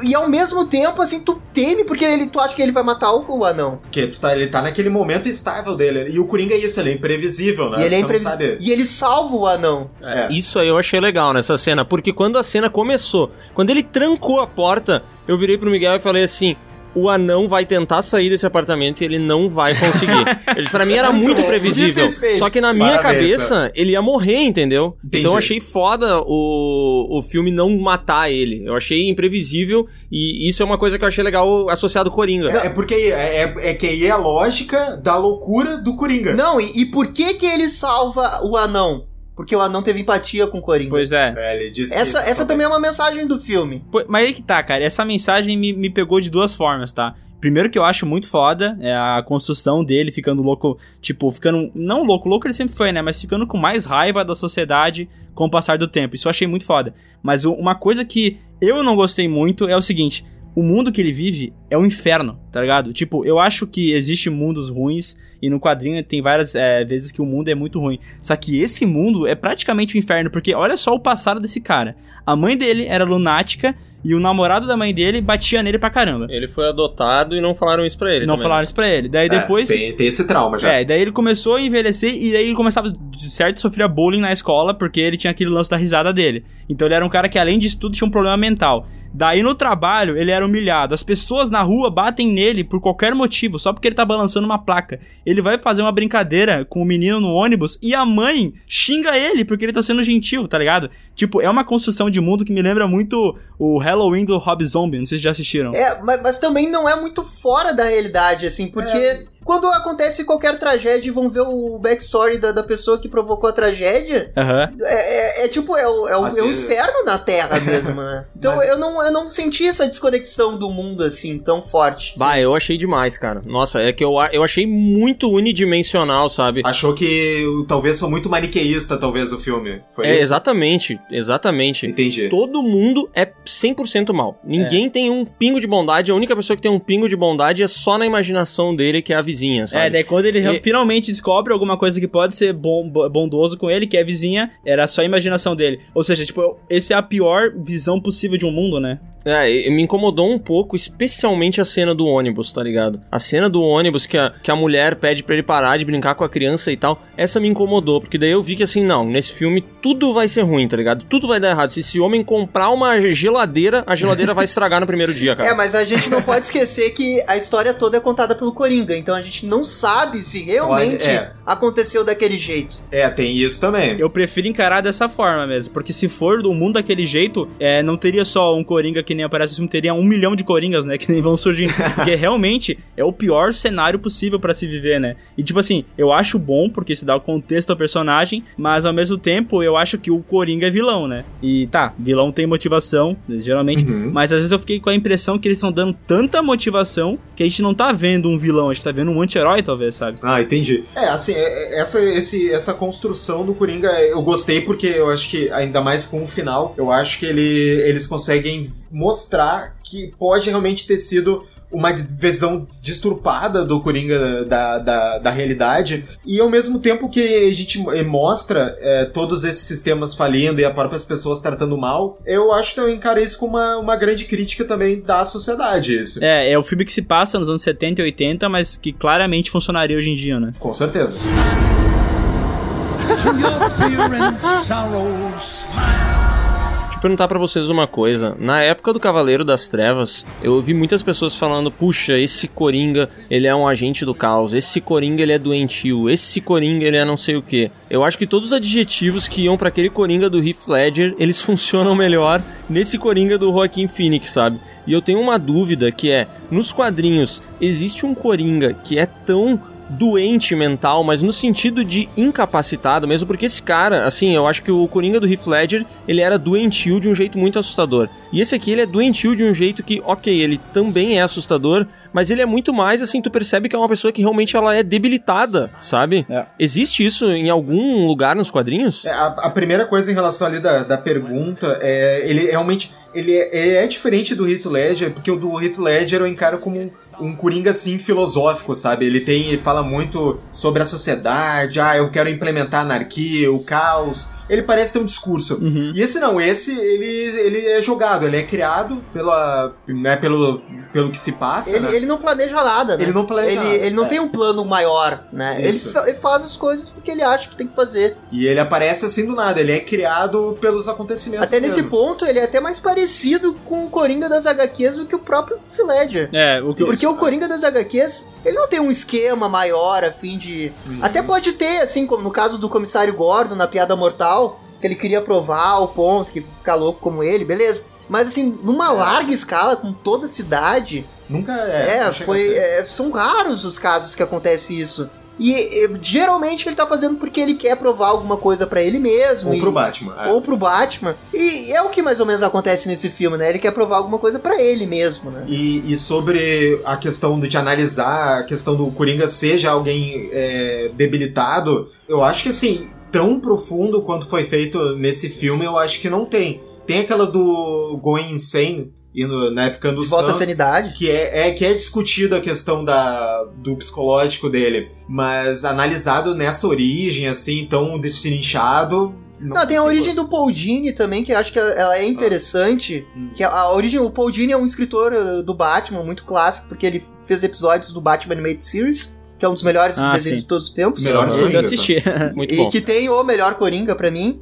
Speaker 6: e, e ao mesmo tempo, assim, tu teme porque ele, tu acha que ele vai matar o, o anão.
Speaker 4: Porque tu tá, ele tá naquele momento estável dele. E o Coringa é isso, ele é imprevisível, né?
Speaker 6: E ele é imprevisível. E ele salva o anão.
Speaker 4: É.
Speaker 3: Isso aí eu achei legal nessa cena, porque quando a cena começou, quando ele trancou a porta, eu virei pro Miguel e falei assim: o anão vai tentar sair desse apartamento e ele não vai conseguir. Ele, pra mim era
Speaker 6: Muito
Speaker 3: previsível. Só que na minha
Speaker 4: Parabéns,
Speaker 3: cabeça, ele ia morrer, entendeu?
Speaker 4: Entendi.
Speaker 3: Então eu achei foda o, o filme não matar ele. Eu achei imprevisível e isso é uma coisa que eu achei legal associado ao Coringa.
Speaker 4: É, é porque é, é, é que aí é a lógica da loucura do Coringa.
Speaker 6: Não, e, e por que que ele salva o anão? Porque o anão teve empatia com o Coringa.
Speaker 5: Pois é.
Speaker 4: É, ele disse
Speaker 6: essa,
Speaker 4: que-
Speaker 6: essa também é uma mensagem do filme.
Speaker 5: Pô, Mas aí que tá, cara. Essa mensagem me, me pegou de duas formas, tá? Primeiro que eu acho muito foda é a construção dele ficando louco, tipo, ficando. Não louco, louco ele sempre foi, né? Mas ficando com mais raiva da sociedade com o passar do tempo. Isso eu achei muito foda. Mas uma coisa que eu não gostei muito é o seguinte: o mundo que ele vive é um inferno, tá ligado? Tipo, eu acho que existe mundos ruins e no quadrinho tem várias é, vezes que o mundo é muito ruim. Só que esse mundo é praticamente um inferno, porque olha só o passado desse cara. A mãe dele era lunática e o namorado da mãe dele batia nele pra caramba.
Speaker 3: Ele foi adotado e não falaram isso pra ele.
Speaker 5: não
Speaker 3: também.
Speaker 5: falaram isso pra ele. Daí
Speaker 4: É,
Speaker 5: depois.
Speaker 4: tem, tem esse trauma já.
Speaker 5: É, daí ele começou a envelhecer e daí ele começava, de certo, sofria bullying na escola porque ele tinha aquele lance da risada dele. Então ele era um cara que, além disso tudo, tinha um problema mental. Daí no trabalho ele era humilhado. As pessoas na rua batem nele por qualquer motivo, só porque ele tá balançando uma placa. Ele vai fazer uma brincadeira com o menino no ônibus e a mãe xinga ele porque ele tá sendo gentil, tá ligado? Tipo, é uma construção de mundo que me lembra muito o Halloween do Rob Zombie. Não sei se já assistiram.
Speaker 6: É, mas, mas também não é muito fora da realidade, assim, porque quando acontece qualquer tragédia e vão ver o backstory da, da pessoa que provocou a tragédia,
Speaker 5: Aham.
Speaker 6: é, é- é tipo, é o, é o, é o inferno na Terra mesmo, né? Então
Speaker 4: Mas-
Speaker 6: eu, não, eu não senti essa desconexão do mundo, assim, tão forte.
Speaker 3: Bah, eu achei demais, cara. Nossa, é que eu, eu achei muito unidimensional, sabe?
Speaker 4: Achou que talvez foi muito maniqueísta, talvez, o filme. Foi
Speaker 3: é,
Speaker 4: isso?
Speaker 3: exatamente, exatamente.
Speaker 4: Entendi.
Speaker 3: Todo mundo é 100% mal. Ninguém
Speaker 5: É.
Speaker 3: tem um pingo de bondade. A única pessoa que tem um pingo de bondade é só na imaginação dele, que é a vizinha, sabe?
Speaker 5: É, daí quando ele
Speaker 3: E-
Speaker 5: finalmente descobre alguma coisa que pode ser bom, bo- bondoso com ele, que é a vizinha, era só a imaginação dele. Ou seja, tipo, esse é a pior visão possível de um mundo, né?
Speaker 3: É, e- me incomodou um pouco, especialmente a cena do ônibus, tá ligado? A cena do ônibus que a, que a mulher pede pra ele parar de brincar com a criança e tal, essa me incomodou, porque daí eu vi que assim, não, nesse filme tudo vai ser ruim, tá ligado? Tudo vai dar errado. Se esse homem comprar uma geladeira, a geladeira vai estragar no primeiro dia, cara.
Speaker 6: É, mas a gente não pode esquecer que a história toda é contada pelo Coringa, então a gente não sabe se realmente
Speaker 4: é,
Speaker 6: aconteceu daquele jeito.
Speaker 4: É, tem isso também.
Speaker 5: Eu prefiro encarar dessa forma mesmo, porque se for do mundo daquele jeito, é, não teria só um Coringa que nem aparece no filme, teria um milhão de Coringas, né, que nem vão surgindo. porque realmente é o pior cenário possível pra se viver, né. E tipo assim, eu acho bom, porque isso dá o contexto ao personagem, mas ao mesmo tempo eu acho que o Coringa é vilão, né. E tá, vilão tem motivação, geralmente,
Speaker 4: Uhum.
Speaker 5: mas às vezes eu fiquei com a impressão que eles estão dando tanta motivação que a gente não tá vendo um vilão, a gente tá vendo um anti-herói, talvez, sabe?
Speaker 4: Ah, entendi. É, assim, essa, esse, essa construção do Coringa eu gostei porque eu acho que, ainda mais com o final, eu acho que ele, eles conseguem mostrar que pode realmente ter sido uma visão disturpada do Coringa da, da, da realidade e ao mesmo tempo que a gente mostra é, todos esses sistemas falindo e as próprias pessoas tratando mal, eu acho que eu encaro isso como uma, uma grande crítica também da sociedade, isso.
Speaker 5: É, é o filme que se passa nos anos 70 e 80, mas que claramente funcionaria hoje em dia, né?
Speaker 4: Com certeza.
Speaker 3: Perguntar pra vocês uma coisa. Na época do Cavaleiro das Trevas, eu ouvi muitas pessoas falando: puxa, esse Coringa, ele é um agente do caos, esse Coringa, ele é doentio, esse Coringa, ele é não sei o que. Eu acho que todos os adjetivos que iam pra aquele Coringa do Heath Ledger, eles funcionam melhor nesse Coringa do Joaquin Phoenix, sabe? E eu tenho uma dúvida que é: nos quadrinhos, existe um Coringa que é tão doente mental, mas no sentido de incapacitado mesmo, porque esse cara, assim, eu acho que o Coringa do Heath Ledger, ele era doentio de um jeito muito assustador. E esse aqui, ele é doentio de um jeito que, ok, ele também é assustador, mas ele é muito mais, assim, tu percebe que é uma pessoa que realmente ela é debilitada, sabe?
Speaker 5: É.
Speaker 3: Existe isso em algum lugar nos quadrinhos?
Speaker 4: É, a, a primeira coisa em relação ali da, da pergunta é ele realmente ele é, ele é diferente do Heath Ledger porque o do Heath Ledger eu encaro como um, um coringa assim filosófico, sabe? Ele tem ele fala muito sobre a sociedade, ah, eu quero implementar a anarquia, o caos. Ele parece ter um discurso.
Speaker 5: Uhum.
Speaker 4: E esse não, esse ele, ele é jogado, ele é criado pela, né, pelo, pelo que se passa.
Speaker 6: Ele,
Speaker 4: né?
Speaker 6: ele não planeja nada, né?
Speaker 4: Ele não planeja
Speaker 6: Ele,
Speaker 4: nada,
Speaker 6: ele não
Speaker 4: é.
Speaker 6: tem um plano maior, né? Ele, ele faz as coisas porque ele acha que tem que fazer.
Speaker 4: E ele aparece assim do nada, ele é criado pelos acontecimentos.
Speaker 6: Até nesse
Speaker 4: mesmo.
Speaker 6: ponto, ele é até mais parecido com o Coringa das HQs do que o próprio Heath Ledger.
Speaker 5: É, o que eu-
Speaker 6: Porque o Coringa das HQs, ele não tem um esquema maior a fim de.
Speaker 4: Uhum.
Speaker 6: Até pode ter, assim, como no caso do comissário Gordon na Piada Mortal, que ele queria provar o ponto, que ficar louco como ele, beleza. Mas assim, numa larga escala, com toda a cidade,
Speaker 4: Nunca
Speaker 6: é,
Speaker 4: é.
Speaker 6: foi. é, são raros os casos que acontece isso. E, e, geralmente ele tá fazendo porque ele quer provar alguma coisa pra ele mesmo.
Speaker 4: Ou
Speaker 6: e-
Speaker 4: pro Batman. é.
Speaker 6: Ou pro Batman. E é o que mais ou menos acontece nesse filme, né? Ele quer provar alguma coisa pra ele mesmo, né?
Speaker 4: E, e sobre a questão de analisar a questão do Coringa seja alguém é, debilitado, eu acho que assim, tão profundo quanto foi feito nesse filme, eu acho que não tem. Tem aquela do Going Insane, indo, né, ficando
Speaker 6: De volta à sanidade.
Speaker 4: que é, é que é discutido a questão da, do psicológico dele, mas analisado nessa origem, assim, tão destrinchado.
Speaker 6: Não, tem a origem do Paul Dini também, que eu acho que ela é interessante.
Speaker 4: Hum.
Speaker 6: Que a, a origem, o Paul Dini é um escritor uh, do Batman, muito clássico, porque ele fez episódios do Batman Animated Series, que é um dos melhores
Speaker 5: Ah,
Speaker 6: desenhos
Speaker 5: sim.
Speaker 6: de todos os tempos.
Speaker 4: Melhores
Speaker 5: Esse eu assisti.
Speaker 3: Muito
Speaker 6: e
Speaker 3: bom.
Speaker 6: que tem o melhor Coringa pra mim.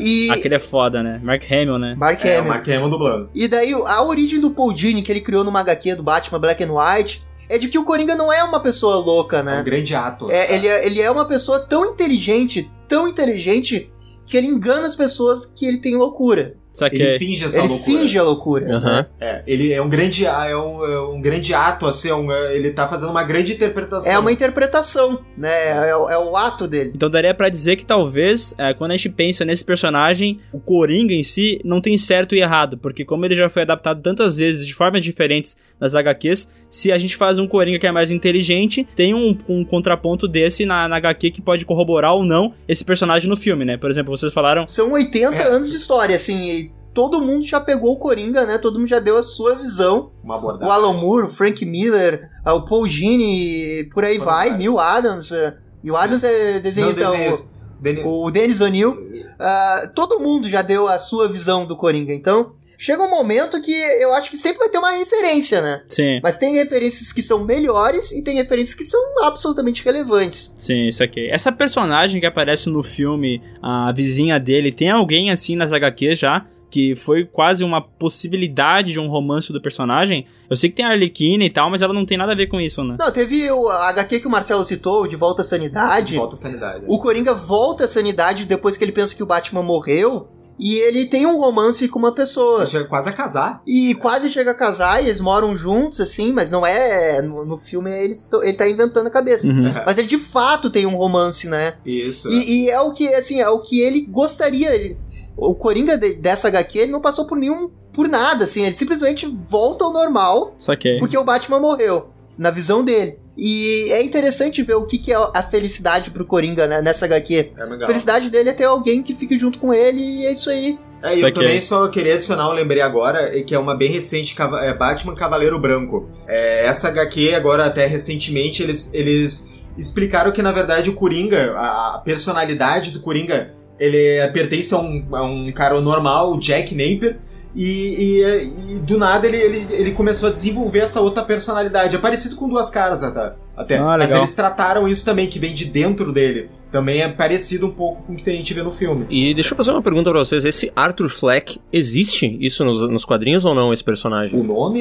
Speaker 6: E
Speaker 5: Aquele é foda, né? Mark Hamill, né?
Speaker 6: Mark
Speaker 4: É, o
Speaker 6: Hamill.
Speaker 4: Mark Hamill dublando.
Speaker 6: E daí a origem do Paul Dini que ele criou numa HQ do Batman Black and White é de que o Coringa não é uma pessoa louca,
Speaker 4: É
Speaker 6: né?
Speaker 4: um grande ato.
Speaker 6: É, ele, é, ele é uma pessoa tão inteligente, tão inteligente, que ele engana as pessoas que ele tem loucura.
Speaker 5: Só que
Speaker 4: Ele finge essa
Speaker 6: ele
Speaker 4: loucura.
Speaker 6: finge a loucura.
Speaker 3: Aham.
Speaker 4: É, ele é um grande, é um, é um grande ato, assim, é um- ele tá fazendo uma grande interpretação.
Speaker 6: É uma interpretação, né? É, o- é o ato dele.
Speaker 5: Então daria pra dizer que talvez, é, quando a gente pensa nesse personagem, o Coringa em si não tem certo e errado, porque como ele já foi adaptado tantas vezes de formas diferentes nas HQs, se a gente faz um Coringa que é mais inteligente, tem um, um contraponto desse na, na HQ que pode corroborar ou não esse personagem no filme, né? Por exemplo, vocês falaram
Speaker 6: São 80
Speaker 4: É.
Speaker 6: anos de história, assim, e todo mundo já pegou o Coringa, né? Todo mundo já deu a sua visão.
Speaker 4: uma
Speaker 6: O
Speaker 4: abordagem.
Speaker 6: Alan Moore, o Frank Miller, ah, o Paul Dini, por aí
Speaker 4: Foram
Speaker 6: vai,
Speaker 4: vários.
Speaker 6: Neil Adams. eh, Neil
Speaker 4: Sim.
Speaker 6: Adams é
Speaker 4: Não,
Speaker 6: desenhista, o-
Speaker 4: esse. Deni-
Speaker 6: o Dennis O'Neill. Ah, todo mundo já deu a sua visão do Coringa. Então, chega um momento que eu acho que sempre vai ter uma referência, né?
Speaker 5: Sim,
Speaker 6: Mas tem referências que são melhores e tem referências que são absolutamente relevantes.
Speaker 5: sim, isso aqui. Essa personagem que aparece no filme, a vizinha dele, tem alguém assim nas HQs já? Que foi quase uma possibilidade de um romance do personagem. Eu sei que tem a Arlequina e tal, mas ela não tem nada a ver com isso, né?
Speaker 6: Não, teve o a HQ que o Marcelo citou, De Volta à Sanidade.
Speaker 4: De volta à sanidade.
Speaker 6: O Coringa volta à sanidade depois que ele pensa que o Batman morreu. E ele tem um romance com uma pessoa.
Speaker 4: Chega quase a casar.
Speaker 6: E quase chega a casar e eles moram juntos, assim, mas não é. No, no filme eles tão- ele tá inventando a cabeça.
Speaker 5: Uhum.
Speaker 6: Mas ele de fato tem um romance, né?
Speaker 4: Isso.
Speaker 6: E, e é o que, assim, é o que ele gostaria. Ele- o Coringa de- dessa HQ, ele não passou por nenhum. por nada, assim. Ele simplesmente volta ao normal
Speaker 5: Só que.
Speaker 6: porque o Batman morreu, na visão dele. E é interessante ver o que, que é a felicidade pro Coringa né, nessa HQ.
Speaker 4: É
Speaker 6: A
Speaker 4: legal.
Speaker 6: felicidade dele é ter alguém que fique junto com ele e é isso aí.
Speaker 4: É, e eu
Speaker 5: Saquei.
Speaker 4: também só queria adicionar, eu lembrei agora, é que é uma bem recente, é Batman Cavaleiro Branco. É, essa HQ, agora até recentemente, eles, eles explicaram que, na verdade, o Coringa, a a personalidade do Coringa, ele pertence a um, a um cara normal, o Jack Napier, e, e- e do nada ele, ele, ele começou a desenvolver essa outra personalidade. É parecido com duas caras até. até.
Speaker 5: Ah,
Speaker 4: Mas eles trataram isso também, que vem de dentro dele. Também é parecido um pouco com o que a gente vê no filme.
Speaker 3: E deixa eu fazer uma pergunta pra vocês. Esse Arthur Fleck, existe isso nos, nos quadrinhos ou não, esse personagem?
Speaker 4: O nome.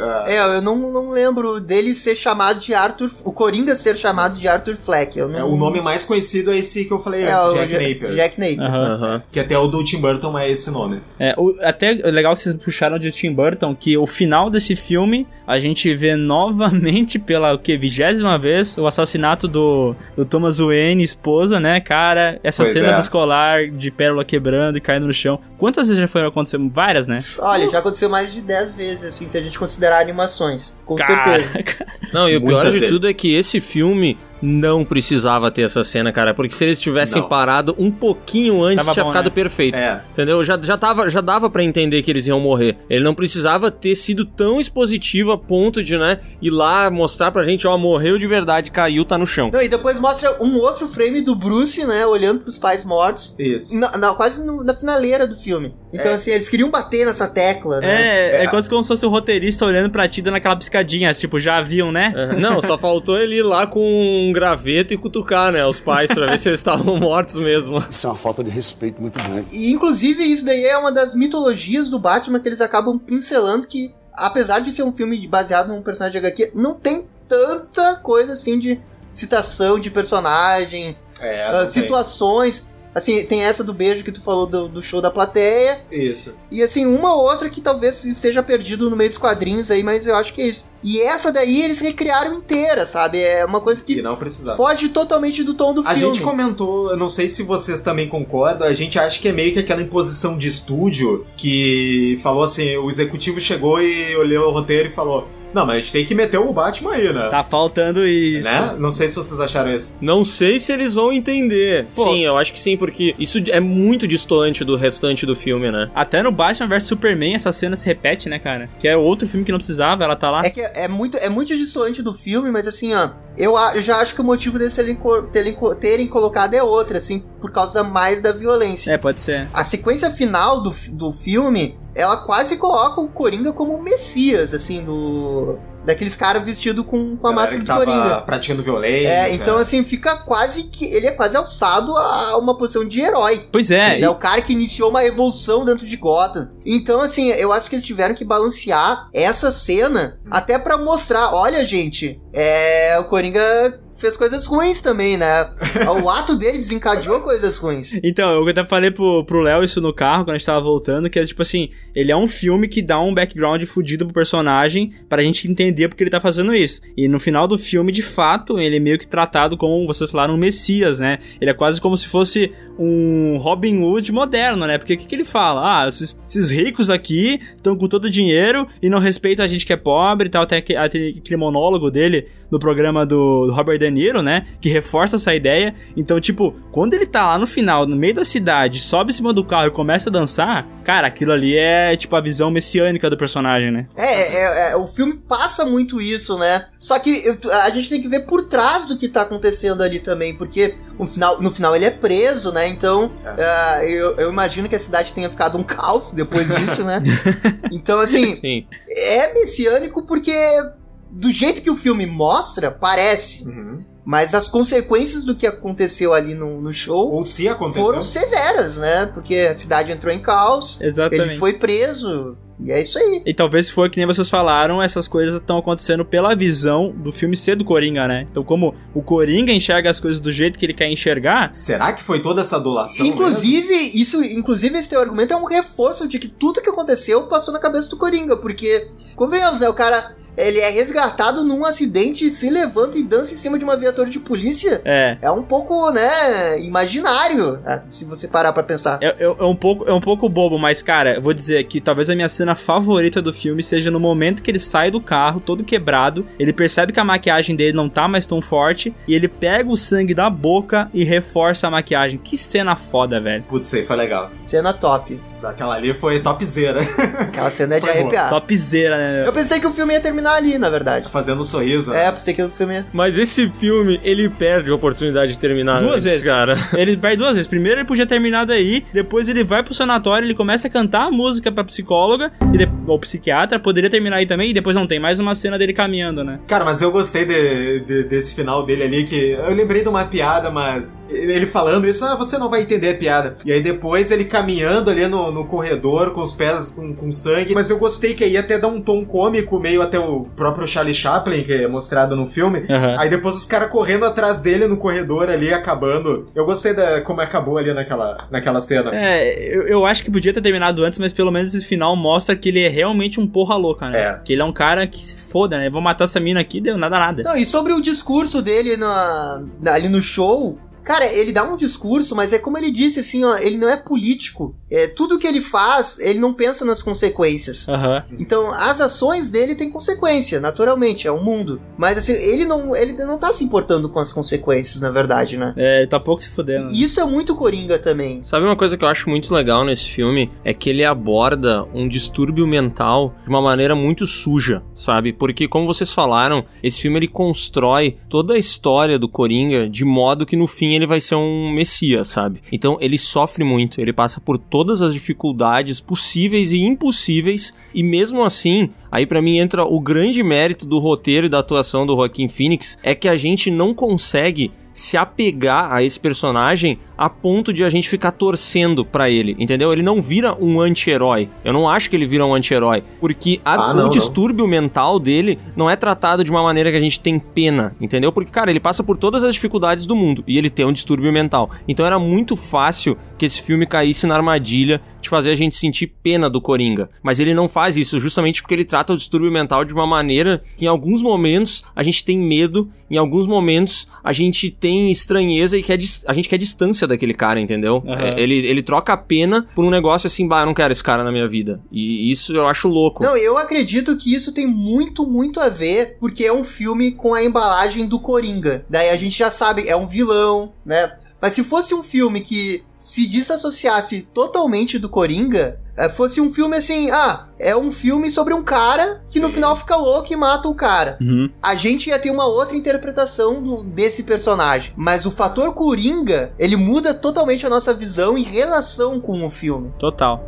Speaker 4: ah,
Speaker 6: É, eu não, não lembro dele ser chamado de Arthur. O Coringa ser chamado de Arthur Fleck. Não,
Speaker 4: É, o nome mais conhecido é esse que eu falei
Speaker 6: é
Speaker 4: antes,
Speaker 6: o
Speaker 4: Jack
Speaker 6: Ja-
Speaker 4: Napier.
Speaker 6: Jack Napier.
Speaker 5: Aham.
Speaker 3: Aham.
Speaker 4: Que até o do Tim Burton é esse nome.
Speaker 5: É, o- até é legal que vocês puxaram de Tim Burton, que o final desse filme, a gente vê novamente pela o que, vigésima vez, o assassinato do, do Thomas Wayne, esposa, né? Cara, essa
Speaker 4: Pois
Speaker 5: cena
Speaker 4: é.
Speaker 5: do escolar de pérola quebrando e caindo no chão. Quantas vezes já foram acontecer? Várias, né?
Speaker 6: Olha, já aconteceu mais de 10 vezes, assim, se a gente considerar animações. Com
Speaker 5: Cara,
Speaker 6: certeza.
Speaker 3: Não, e o pior
Speaker 4: Muitas
Speaker 3: de
Speaker 4: vezes.
Speaker 3: tudo é que esse filme não precisava ter essa cena, cara. Porque se eles tivessem
Speaker 4: Não.
Speaker 3: parado um pouquinho antes,
Speaker 5: Tava
Speaker 3: tinha
Speaker 5: bom,
Speaker 3: ficado
Speaker 5: né?
Speaker 3: perfeito.
Speaker 4: É.
Speaker 3: Entendeu? Já, já, tava, já dava pra entender que eles iam morrer. Ele não precisava ter sido tão expositivo a ponto de, né, ir lá mostrar pra gente, ó, morreu de verdade, caiu, tá no chão.
Speaker 6: Não, e depois mostra um outro frame do Bruce, né, olhando pros pais mortos.
Speaker 4: Isso.
Speaker 6: Na, na- quase no- na finaleira do filme. Então,
Speaker 4: É.
Speaker 6: assim, eles queriam bater nessa tecla, né?
Speaker 5: É, é,
Speaker 4: É.
Speaker 5: quase como se fosse o roteirista olhando pra ti dando aquela piscadinha, tipo, já viam, né?
Speaker 3: É, Não, só faltou ele ir lá com um graveto e cutucar, né, os pais pra ver se eles estavam mortos mesmo.
Speaker 2: Isso é uma falta de respeito muito grande.
Speaker 6: E, inclusive, isso daí é uma das mitologias do Batman que eles acabam pincelando que, apesar de ser um filme baseado num personagem de HQ, não tem tanta coisa, assim, de citação de personagem,
Speaker 4: É, tem.
Speaker 6: situações... Assim, tem essa do beijo que tu falou do, do show da plateia,
Speaker 4: Isso.
Speaker 6: E assim, uma ou outra que talvez esteja perdido no meio dos quadrinhos aí, mas eu acho que é isso. E essa daí eles recriaram inteira, sabe? É uma coisa
Speaker 4: E
Speaker 6: que
Speaker 4: não precisava.
Speaker 6: foge totalmente do tom do
Speaker 4: A
Speaker 6: filme.
Speaker 4: gente comentou, eu não sei se vocês também concordam, a gente acha que é meio que aquela imposição de estúdio que falou assim, o executivo chegou e olhou o roteiro e falou: Não, mas a gente tem que meter o Batman aí, né?
Speaker 5: Tá faltando isso.
Speaker 4: Né? Não sei se vocês acharam isso.
Speaker 3: Não sei se eles vão entender.
Speaker 5: Pô.
Speaker 3: Sim, eu acho que sim, porque isso é muito distante do restante do filme, né?
Speaker 5: Até no Batman vs Superman essa cena se repete, né, cara? Que é outro filme que não precisava, ela tá lá.
Speaker 6: É que é muito, é muito distante do filme, mas assim, ó, eu, já acho que o motivo deles terem, terem, terem colocado é outro, assim, por causa mais da violência.
Speaker 5: É, pode ser.
Speaker 6: A sequência final do, do filme, ela quase coloca o Coringa como o Messias, assim, do. Daqueles caras vestidos com, com a
Speaker 4: Galera
Speaker 6: máscara do Coringa.
Speaker 4: praticando violência.
Speaker 6: É, então assim, fica quase que. Ele é quase alçado a uma posição de herói.
Speaker 5: Pois é.
Speaker 6: É o cara que iniciou uma evolução dentro de Gotham. Então, assim, eu acho que eles tiveram que balancear essa cena até pra mostrar: olha, gente, é. O Coringa fez coisas ruins também, né? o ato dele desencadeou coisas ruins.
Speaker 5: Então, eu até falei pro pro Léo isso no carro quando a gente tava voltando, que é tipo assim, ele é um filme que dá um background fudido pro personagem pra gente entender porque ele tá fazendo isso. E no final do filme, de fato, ele é meio que tratado como, vocês falaram, um messias, né? Ele é quase como se fosse um Robin Hood moderno, né? Porque o que, que ele fala? Ah, esses, esses ricos aqui estão com todo o dinheiro e não respeitam a gente que é pobre e tal. Até aquele, monólogo dele no programa do, do Robert De Niro, né? Que reforça essa ideia. Então, tipo, quando ele tá lá no final, no meio da cidade, sobe em cima do carro e começa a dançar, cara, aquilo ali é tipo a visão messiânica do personagem, né?
Speaker 6: É, é, é, o filme passa muito isso, né? Só que eu- a gente tem que ver por trás do que tá acontecendo ali também, porque no final, no final ele é preso, né? Então, ah, eu, eu imagino que a cidade tenha ficado um caos depois disso, né? Então, assim,
Speaker 3: Sim.
Speaker 6: é messiânico porque do jeito que o filme mostra, parece.
Speaker 4: Uhum.
Speaker 6: Mas as consequências do que aconteceu ali no, no show
Speaker 4: Ou se aconteceu.
Speaker 6: foram severas, né? Porque a cidade entrou em caos,
Speaker 5: Exatamente.
Speaker 6: ele foi preso, e é isso aí.
Speaker 5: E talvez foi que nem vocês falaram, essas coisas estão acontecendo pela visão do filme ser do Coringa, né? Então, como o Coringa enxerga as coisas do jeito que ele quer enxergar,
Speaker 4: Será que foi toda essa adulação?
Speaker 6: Inclusive, isso, inclusive, esse teu argumento é um reforço de que tudo que aconteceu passou na cabeça do Coringa, porque, convenhamos, né, o cara, ele é resgatado num acidente, se levanta e dança em cima de uma viatura de polícia.
Speaker 5: é.
Speaker 6: É um pouco, né, imaginário, ah, se você parar pra pensar.
Speaker 5: É, é- é um pouco, é um pouco bobo, mas, cara, eu vou dizer que talvez a minha cena favorita do filme seja no momento que ele sai do carro, todo quebrado, ele percebe que a maquiagem dele não tá mais tão forte, e ele pega o sangue da boca e reforça a maquiagem. Que cena foda, velho.
Speaker 4: Putz, isso aí foi legal.
Speaker 6: Cena top.
Speaker 4: Aquela ali foi topzera.
Speaker 6: Aquela cena é de arrepiar.
Speaker 5: Topzera, né?
Speaker 6: Eu pensei que o filme ia terminar ali, na verdade.
Speaker 4: Fazendo um sorriso. né?
Speaker 6: É, pensei que o filme ia...
Speaker 3: Mas esse filme, ele perde a oportunidade de terminar
Speaker 5: Duas
Speaker 3: antes,
Speaker 5: vezes.
Speaker 3: cara.
Speaker 5: Ele perde duas vezes. Primeiro ele podia terminar daí, depois ele vai pro sanatório, ele começa a cantar a música pra psicóloga, e de- ou psiquiatra, poderia terminar aí também, e depois não tem mais uma cena dele caminhando, né?
Speaker 4: Cara, mas eu gostei de- de- desse final dele ali, que eu lembrei de uma piada, mas ele falando isso, ah, você não vai entender a piada. E aí depois ele caminhando ali no, no corredor com os pés com, com sangue. Mas eu gostei que aí até dá um tom cômico, meio até o próprio Charlie Chaplin, que é mostrado no filme.
Speaker 5: Aham.
Speaker 4: Aí depois os caras correndo atrás dele no corredor ali, acabando. Eu gostei da como acabou ali naquela, naquela cena.
Speaker 5: É, eu, eu acho que podia ter terminado antes, mas pelo menos esse final mostra que ele é realmente um porra louca, né?
Speaker 4: É.
Speaker 5: Que ele é um cara que se foda, né? Vou matar essa mina aqui, deu nada nada.
Speaker 6: Não, e sobre o discurso dele na, na- ali no show, cara, ele dá um discurso, mas é como ele disse, assim, ó, ele não é político. É, tudo que ele faz, ele não pensa nas consequências.
Speaker 5: Aham.
Speaker 6: Então, as ações dele têm consequência, naturalmente, é um mundo. Mas assim, ele não, ele não tá se importando com as consequências, na verdade, né?
Speaker 5: É, tá pouco se fudendo.
Speaker 6: E isso é muito Coringa também.
Speaker 3: Sabe uma coisa que eu acho muito legal nesse filme? É que ele aborda um distúrbio mental de uma maneira muito suja, sabe? Porque, como vocês falaram, esse filme ele constrói toda a história do Coringa de modo que no fim ele vai ser um messias, sabe? Então ele sofre muito, ele passa por todas as dificuldades possíveis e impossíveis, e mesmo assim, aí pra mim entra o grande mérito do roteiro e da atuação do Joaquin Phoenix, é que a gente não consegue se apegar a esse personagem a ponto de a gente ficar torcendo pra ele, entendeu? Ele não vira um anti-herói. Eu não acho que ele vira um anti-herói, porque a-
Speaker 4: Ah,
Speaker 3: o
Speaker 4: não, não.
Speaker 3: distúrbio mental dele não é tratado de uma maneira que a gente tem pena, entendeu? Porque, cara, ele passa por todas as dificuldades do mundo e ele tem um distúrbio mental. Então era muito fácil que esse filme caísse na armadilha de fazer a gente sentir pena do Coringa. Mas ele não faz isso justamente porque ele trata o distúrbio mental de uma maneira que em alguns momentos a gente tem medo, em alguns momentos a gente tem estranheza e quer a gente quer distância daquele cara, entendeu?
Speaker 5: Aham.
Speaker 3: É, ele, ele troca a pena por um negócio assim, bah, eu não quero esse cara na minha vida. E isso eu acho louco.
Speaker 6: Não, eu acredito que isso tem muito, muito a ver, porque é um filme com a embalagem do Coringa. Daí a gente já sabe, é um vilão, né? Mas se fosse um filme que se desassociasse totalmente do Coringa, fosse um filme assim, ah, é um filme sobre um cara que no
Speaker 4: Sim.
Speaker 6: final fica louco e mata o cara.
Speaker 5: Uhum.
Speaker 6: A gente ia ter uma outra interpretação do- desse personagem. Mas o fator Coringa, ele muda totalmente a nossa visão em relação com o filme.
Speaker 5: Total.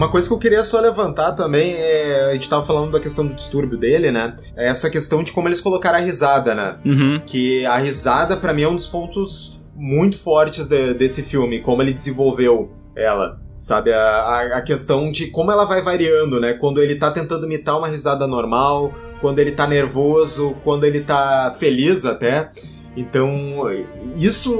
Speaker 4: Uma coisa que eu queria só levantar também é. A gente tava falando da questão do distúrbio dele, né? É essa questão de como eles colocaram a risada, né?
Speaker 5: Uhum.
Speaker 4: Que a risada, pra mim, é um dos pontos muito fortes de- desse filme, como ele desenvolveu ela. Sabe, a, a- a questão de como ela vai variando, né? Quando ele tá tentando imitar uma risada normal, quando ele tá nervoso, quando ele tá feliz até. Então, isso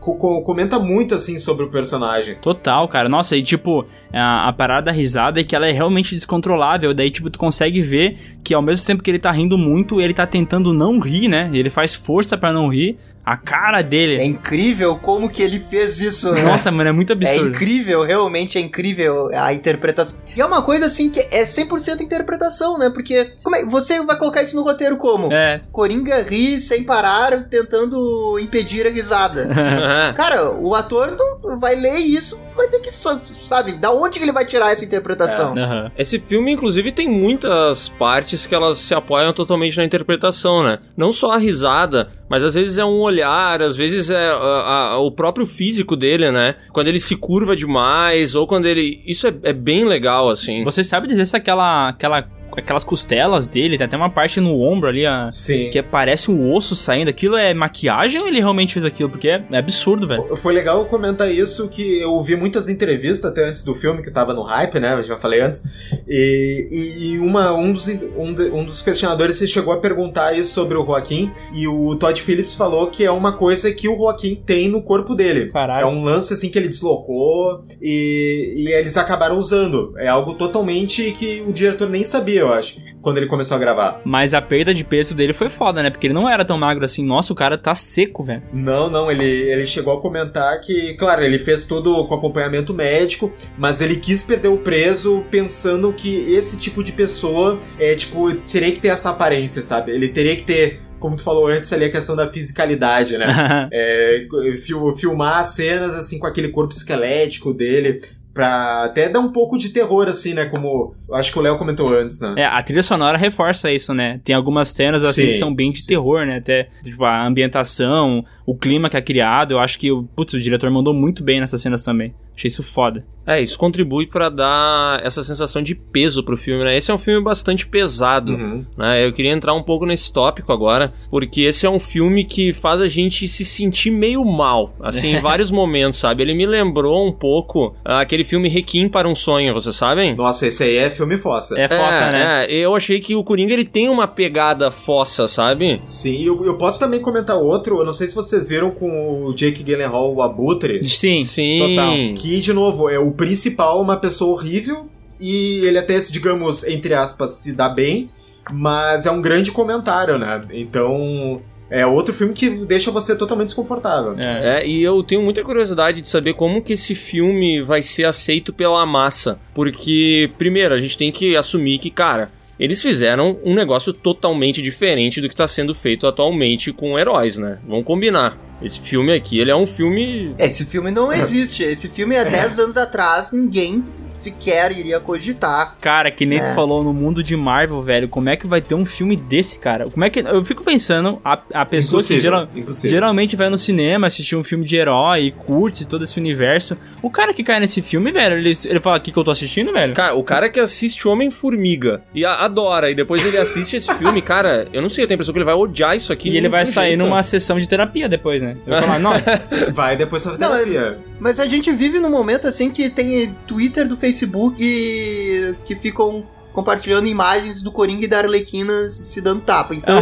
Speaker 4: co- comenta muito, assim, sobre o personagem.
Speaker 5: Total, cara. Nossa, e tipo, a, a parada da risada é que ela é realmente descontrolável. Daí, tipo, tu consegue ver que ao mesmo tempo que ele tá rindo muito, ele tá tentando não rir, né? Ele faz força pra não rir. A cara
Speaker 6: É
Speaker 5: dele.
Speaker 6: incrível como que ele fez isso, né?
Speaker 5: Nossa, mano, é muito
Speaker 6: É
Speaker 5: absurdo.
Speaker 6: incrível, realmente é incrível a interpretação. E é uma coisa assim que é 100% interpretação, né? Porque como é, você vai colocar isso no roteiro como?
Speaker 5: É,
Speaker 6: Coringa ri sem parar, tentando impedir a risada.
Speaker 3: É.
Speaker 6: Cara, o ator não vai ler isso, vai ter que, sa- sabe, da onde que ele vai tirar essa interpretação?
Speaker 5: Aham.
Speaker 3: Esse filme, inclusive, tem muitas partes que elas se apoiam totalmente na interpretação, né? Não só a risada, mas às vezes é um olhar, às vezes é a- a- o próprio físico dele, né? Quando ele se curva demais, ou quando ele. Isso é, é bem legal, assim.
Speaker 5: Você sabe dizer se aquela, aquela, aquelas costelas dele, tem até uma parte no ombro ali, a- que parece um osso saindo. Aquilo é maquiagem ou ele realmente fez aquilo? Porque é, é absurdo, velho.
Speaker 4: Foi legal comentar isso, que eu ouvi muitas entrevistas até antes do filme, que tava no hype, né? Eu já falei antes. E, e- e uma, um, dos, um, de- um dos questionadores se chegou a perguntar isso sobre o Joaquim. E o Todd Phillips falou que é uma coisa que o Joaquim tem no corpo dele.
Speaker 5: Caralho.
Speaker 4: É um lance assim que ele deslocou e, e eles acabaram usando. É algo totalmente que o diretor nem sabia, eu acho, quando ele começou a gravar.
Speaker 5: Mas a perda de peso dele foi foda, né? Porque ele não era tão magro assim. Nossa, o cara tá seco, velho.
Speaker 4: Não, não, ele, ele chegou a comentar que, claro, ele fez tudo com acompanhamento médico, mas ele quis perder o preso pensando que esse tipo de pessoa é, tipo, teria que ter essa aparência, sabe? Ele teria que ter, como tu falou antes, ali a questão da fisicalidade, né? É, fil- filmar as cenas assim com aquele corpo esquelético dele. Pra até dar um pouco de terror, assim, né? Como acho que o Léo comentou antes, né?
Speaker 5: É, a trilha sonora reforça isso, né? Tem algumas cenas assim
Speaker 4: Sim,
Speaker 5: que são bem de terror, né? Até, tipo, a ambientação, o clima que é criado. Eu acho que, o- putz, o diretor mandou muito bem nessas cenas também. Achei isso foda.
Speaker 3: É, isso contribui pra dar essa sensação de peso pro filme, né? Esse é um filme bastante pesado.
Speaker 4: Uhum.
Speaker 3: né? Eu queria entrar um pouco nesse tópico agora, porque esse é um filme que faz a gente se sentir meio mal, assim, em vários momentos, sabe? Ele me lembrou um pouco aquele filme Requiem para um Sonho, vocês sabem?
Speaker 4: Nossa, esse aí é filme fossa.
Speaker 5: É fossa, né?
Speaker 3: É, eu achei que o Coringa ele tem uma pegada fossa, sabe?
Speaker 4: Sim, eu, eu posso também comentar outro, eu não sei se vocês viram com o Jake Gyllenhaal, o Abutre,
Speaker 5: Sim,
Speaker 3: Sim.
Speaker 5: total.
Speaker 4: que, de novo, é o principal, uma pessoa horrível, e ele até, digamos, entre aspas, se dá bem, mas é um grande comentário, né? Então, é outro filme que deixa você totalmente desconfortável.
Speaker 5: É.
Speaker 3: É, e eu tenho muita curiosidade de saber como que esse filme vai ser aceito pela massa. Porque, primeiro, a gente tem que assumir que, cara, eles fizeram um negócio totalmente diferente do que tá sendo feito atualmente com heróis, né? Vamos combinar. Esse filme aqui, ele é um filme.
Speaker 6: Esse filme não existe. Esse filme, há 10 anos atrás, ninguém sequer iria cogitar.
Speaker 5: Cara, que nem
Speaker 6: É.
Speaker 5: tu falou no mundo de Marvel, velho, como é que vai ter um filme desse, cara? Como é que. Eu fico pensando, a, a pessoa que
Speaker 4: Impossível,
Speaker 5: geral-
Speaker 4: impossível.
Speaker 5: geralmente vai no cinema assistir um filme de herói e curte todo esse universo. O cara que cai nesse filme, velho, ele, ele fala aqui que eu tô assistindo, velho.
Speaker 3: Cara, o cara que assiste Homem-Formiga e a- adora, e depois ele assiste esse filme, cara, eu não sei, eu tenho a impressão que ele vai odiar isso aqui.
Speaker 5: E ele vai
Speaker 3: tem
Speaker 5: sair
Speaker 3: jeito.
Speaker 5: numa sessão de terapia depois, né? Ele vai falar, não,
Speaker 4: Vai depois pra
Speaker 6: Não,
Speaker 4: terapia.
Speaker 6: Mas a gente vive num momento assim que tem Twitter do Facebook e- que ficam compartilhando imagens do Coringa e da Arlequina se dando tapa. Então,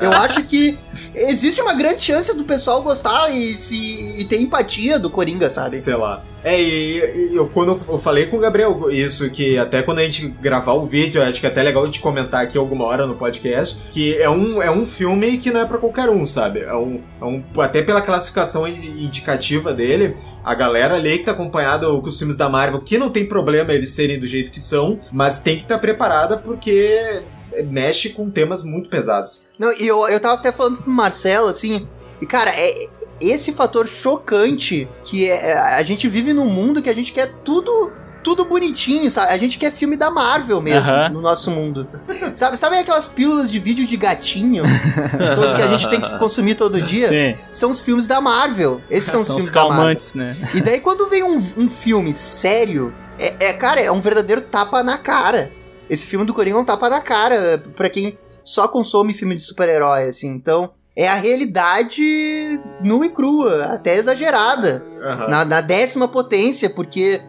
Speaker 6: eu acho que existe uma grande chance do pessoal gostar e, se, e ter empatia do Coringa, sabe?
Speaker 4: Sei lá. É, e, e eu, quando eu falei com o Gabriel isso, que até quando a gente gravar o vídeo, acho que é até legal gente comentar aqui alguma hora no podcast, que é um, é um filme que não é pra qualquer um, sabe? É um, é um, até pela classificação in- indicativa dele, a galera ali que tá acompanhado com os filmes da Marvel, que não tem problema eles serem do jeito que são, mas tem que estar preparada porque mexe com temas muito pesados.
Speaker 6: Não, e eu, eu tava até falando pro Marcelo, assim, e cara, é esse fator chocante que é, é, a gente vive num mundo que a gente quer tudo. Tudo bonitinho, sabe? A gente quer filme da Marvel mesmo
Speaker 5: Aham.
Speaker 6: no nosso mundo. Sabe, sabe aquelas pílulas de vídeo de gatinho todo que a gente tem que consumir todo dia?
Speaker 5: Sim.
Speaker 6: São os filmes da Marvel. Esses são os
Speaker 5: São os
Speaker 6: filmes da Marvel.
Speaker 5: calmantes, né?
Speaker 6: E daí quando vem um, um filme sério, é, é, cara, é um verdadeiro tapa na cara. Esse filme do Coringa é um tapa na cara pra quem só consome filme de super-herói, assim. Então, é a realidade nua e crua, até exagerada.
Speaker 4: Aham.
Speaker 6: Na, na décima potência, porque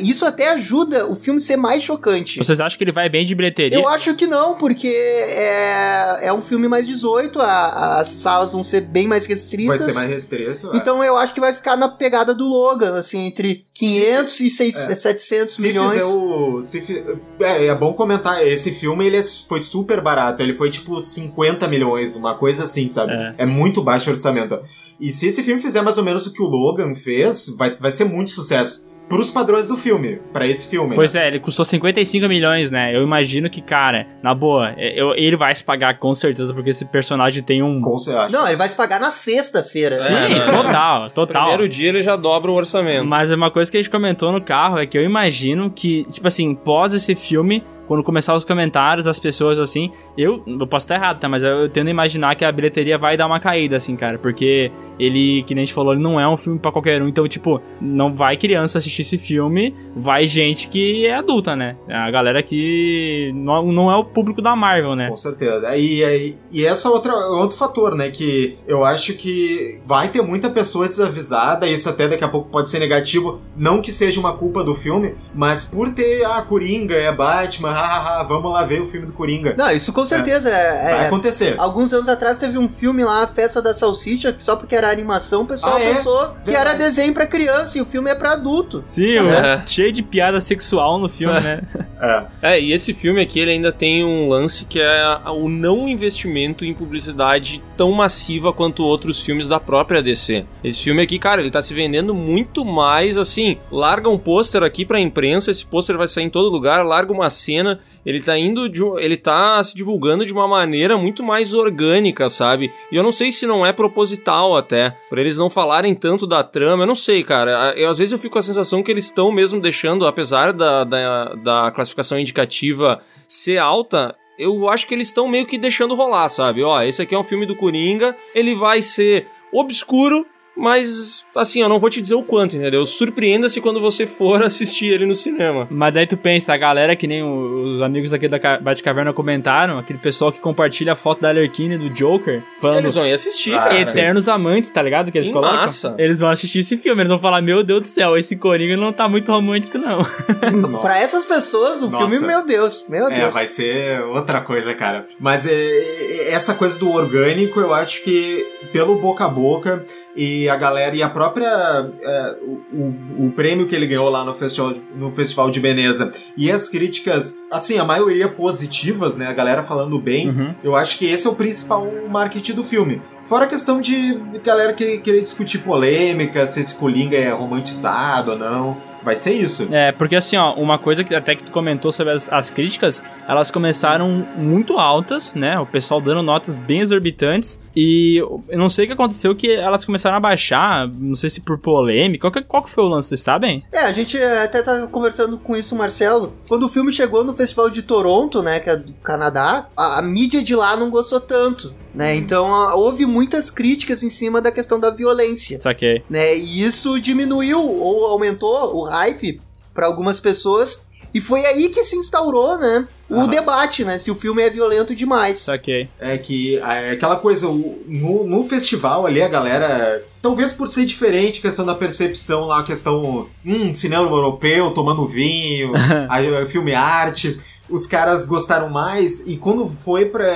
Speaker 6: isso até ajuda o filme ser mais chocante.
Speaker 5: Vocês acham que ele vai bem de bilheteria?
Speaker 6: Eu acho que não, porque é, é um filme mais 18, a- as salas vão ser bem mais
Speaker 4: Vai
Speaker 6: restritas.
Speaker 4: ser mais restrito. é.
Speaker 6: Então eu acho que vai ficar na pegada do Logan, assim, entre 500 e 600,
Speaker 4: é.
Speaker 6: 700
Speaker 4: Se
Speaker 6: milhões.
Speaker 4: fizer o. Se é, é bom comentar, esse filme ele é- foi super barato. Ele foi tipo 50 milhões, uma coisa assim, sabe?
Speaker 5: É.
Speaker 4: É, muito baixo o orçamento. E se esse filme fizer mais ou menos o que o Logan fez, vai, vai ser muito sucesso. Pros padrões do filme, pra esse filme.
Speaker 5: Pois
Speaker 4: né?
Speaker 5: é, ele custou 55 milhões, né? Eu imagino que, cara, na boa, eu- ele vai se pagar com certeza, porque esse personagem tem um.
Speaker 4: Com você acha?
Speaker 6: Não, ele vai se pagar na sexta-feira.
Speaker 3: É,
Speaker 5: Sim,
Speaker 3: né?
Speaker 5: total, total.
Speaker 3: Primeiro dia ele já dobra o orçamento.
Speaker 5: Mas uma coisa que a gente comentou no carro é que eu imagino que, tipo assim, pós esse filme, quando começar os comentários das pessoas assim, eu, eu posso estar errado, tá? Mas eu tendo a imaginar que a bilheteria vai dar uma caída, assim, cara. Porque ele, que nem a gente falou, ele não é um filme pra qualquer um. Então, tipo, não vai criança assistir esse filme, vai gente que é adulta, né? A galera que não, não é o público da Marvel, né?
Speaker 4: Com certeza. E, e, e essa outra outro fator, né? Que eu acho que vai ter muita pessoa desavisada, isso até daqui a pouco pode ser negativo. Não que seja uma culpa do filme, mas por ter a Coringa, é Batman, hahaha, vamos lá ver o filme do Coringa.
Speaker 6: Não, isso com certeza é.
Speaker 4: Vai
Speaker 6: é-
Speaker 4: acontecer.
Speaker 6: Alguns anos atrás teve um filme lá, a Festa da Salsicha, que só porque era animação, o pessoal
Speaker 4: Ah, é?
Speaker 6: pensou que era desenho pra criança e o filme é pra adulto.
Speaker 5: Sim,
Speaker 3: É.
Speaker 5: cheio de piada sexual no filme, né?
Speaker 4: É.
Speaker 3: É, e esse filme aqui ele ainda tem um lance que é o não investimento em publicidade tão massiva quanto outros filmes da própria DC. Esse filme aqui, cara, ele tá se vendendo muito mais assim. Larga um pôster aqui pra imprensa, esse pôster vai sair em todo lugar, larga uma cena. Ele tá indo de, ele tá se divulgando de uma maneira muito mais orgânica, sabe? E eu não sei se não é proposital até, por eles não falarem tanto da trama, eu não sei, cara. Eu, às vezes eu fico com a sensação que eles estão mesmo deixando, apesar da, da, da classificação indicativa ser alta, eu acho que eles estão meio que deixando rolar, sabe? Ó, esse aqui é um filme do Coringa, ele vai ser obscuro, mas assim, eu não vou te dizer o quanto, entendeu? Surpreenda-se quando você for assistir ele no cinema.
Speaker 5: Mas daí tu pensa, a galera que nem os amigos aqui da Ca- Batcaverna comentaram, aquele pessoal que compartilha a foto da Alerquina e do Joker, falando
Speaker 3: Eles vão ir assistir,
Speaker 4: Ah,
Speaker 3: cara.
Speaker 5: Eternos Amantes, tá ligado? Que eles
Speaker 3: Em
Speaker 5: colocam.
Speaker 3: massa.
Speaker 5: Eles vão assistir esse filme, eles vão falar, meu Deus do céu, esse Coringa não tá muito romântico, não.
Speaker 6: Pra essas pessoas, o
Speaker 4: Nossa.
Speaker 6: filme, meu Deus, meu
Speaker 4: É,
Speaker 6: Deus.
Speaker 4: vai ser outra coisa, cara. Mas é, é, essa coisa do orgânico, eu acho que pelo boca a boca e a galera e a própria é, o, o- prêmio que ele ganhou lá no festival, no festival de Veneza e as críticas, assim, a maioria positivas, né? A galera falando bem.
Speaker 5: Uhum.
Speaker 4: Eu acho que esse é o principal marketing do filme. Fora a questão de galera que querer discutir polêmica, se esse Coringa é romantizado ou não. Vai ser isso.
Speaker 5: É, porque assim, ó, uma coisa que até que tu comentou sobre as, as críticas, elas começaram muito altas, né? O pessoal dando notas bem exorbitantes. E eu não sei o que aconteceu que elas começaram a baixar, não sei se por polêmica. Qual que, qual que foi o lance, vocês sabem?
Speaker 6: É, a gente até tava conversando com isso, Marcelo. Quando o filme chegou no Festival de Toronto, né, que é do Canadá, a, a mídia de lá não gostou tanto, né? Então a- houve muitas críticas em cima da questão da violência,
Speaker 5: Saquei.
Speaker 6: né? E isso diminuiu ou aumentou o hype para algumas pessoas. E foi aí que se instaurou, né, o
Speaker 4: Aham.
Speaker 6: debate, né, se o filme é violento demais.
Speaker 5: Saquei.
Speaker 4: É que é aquela coisa, o- no, no festival ali a galera. Talvez por ser diferente, questão da percepção lá, questão. Hum, cinema europeu, tomando vinho, aí, é, filme arte. Os caras gostaram mais, e quando foi para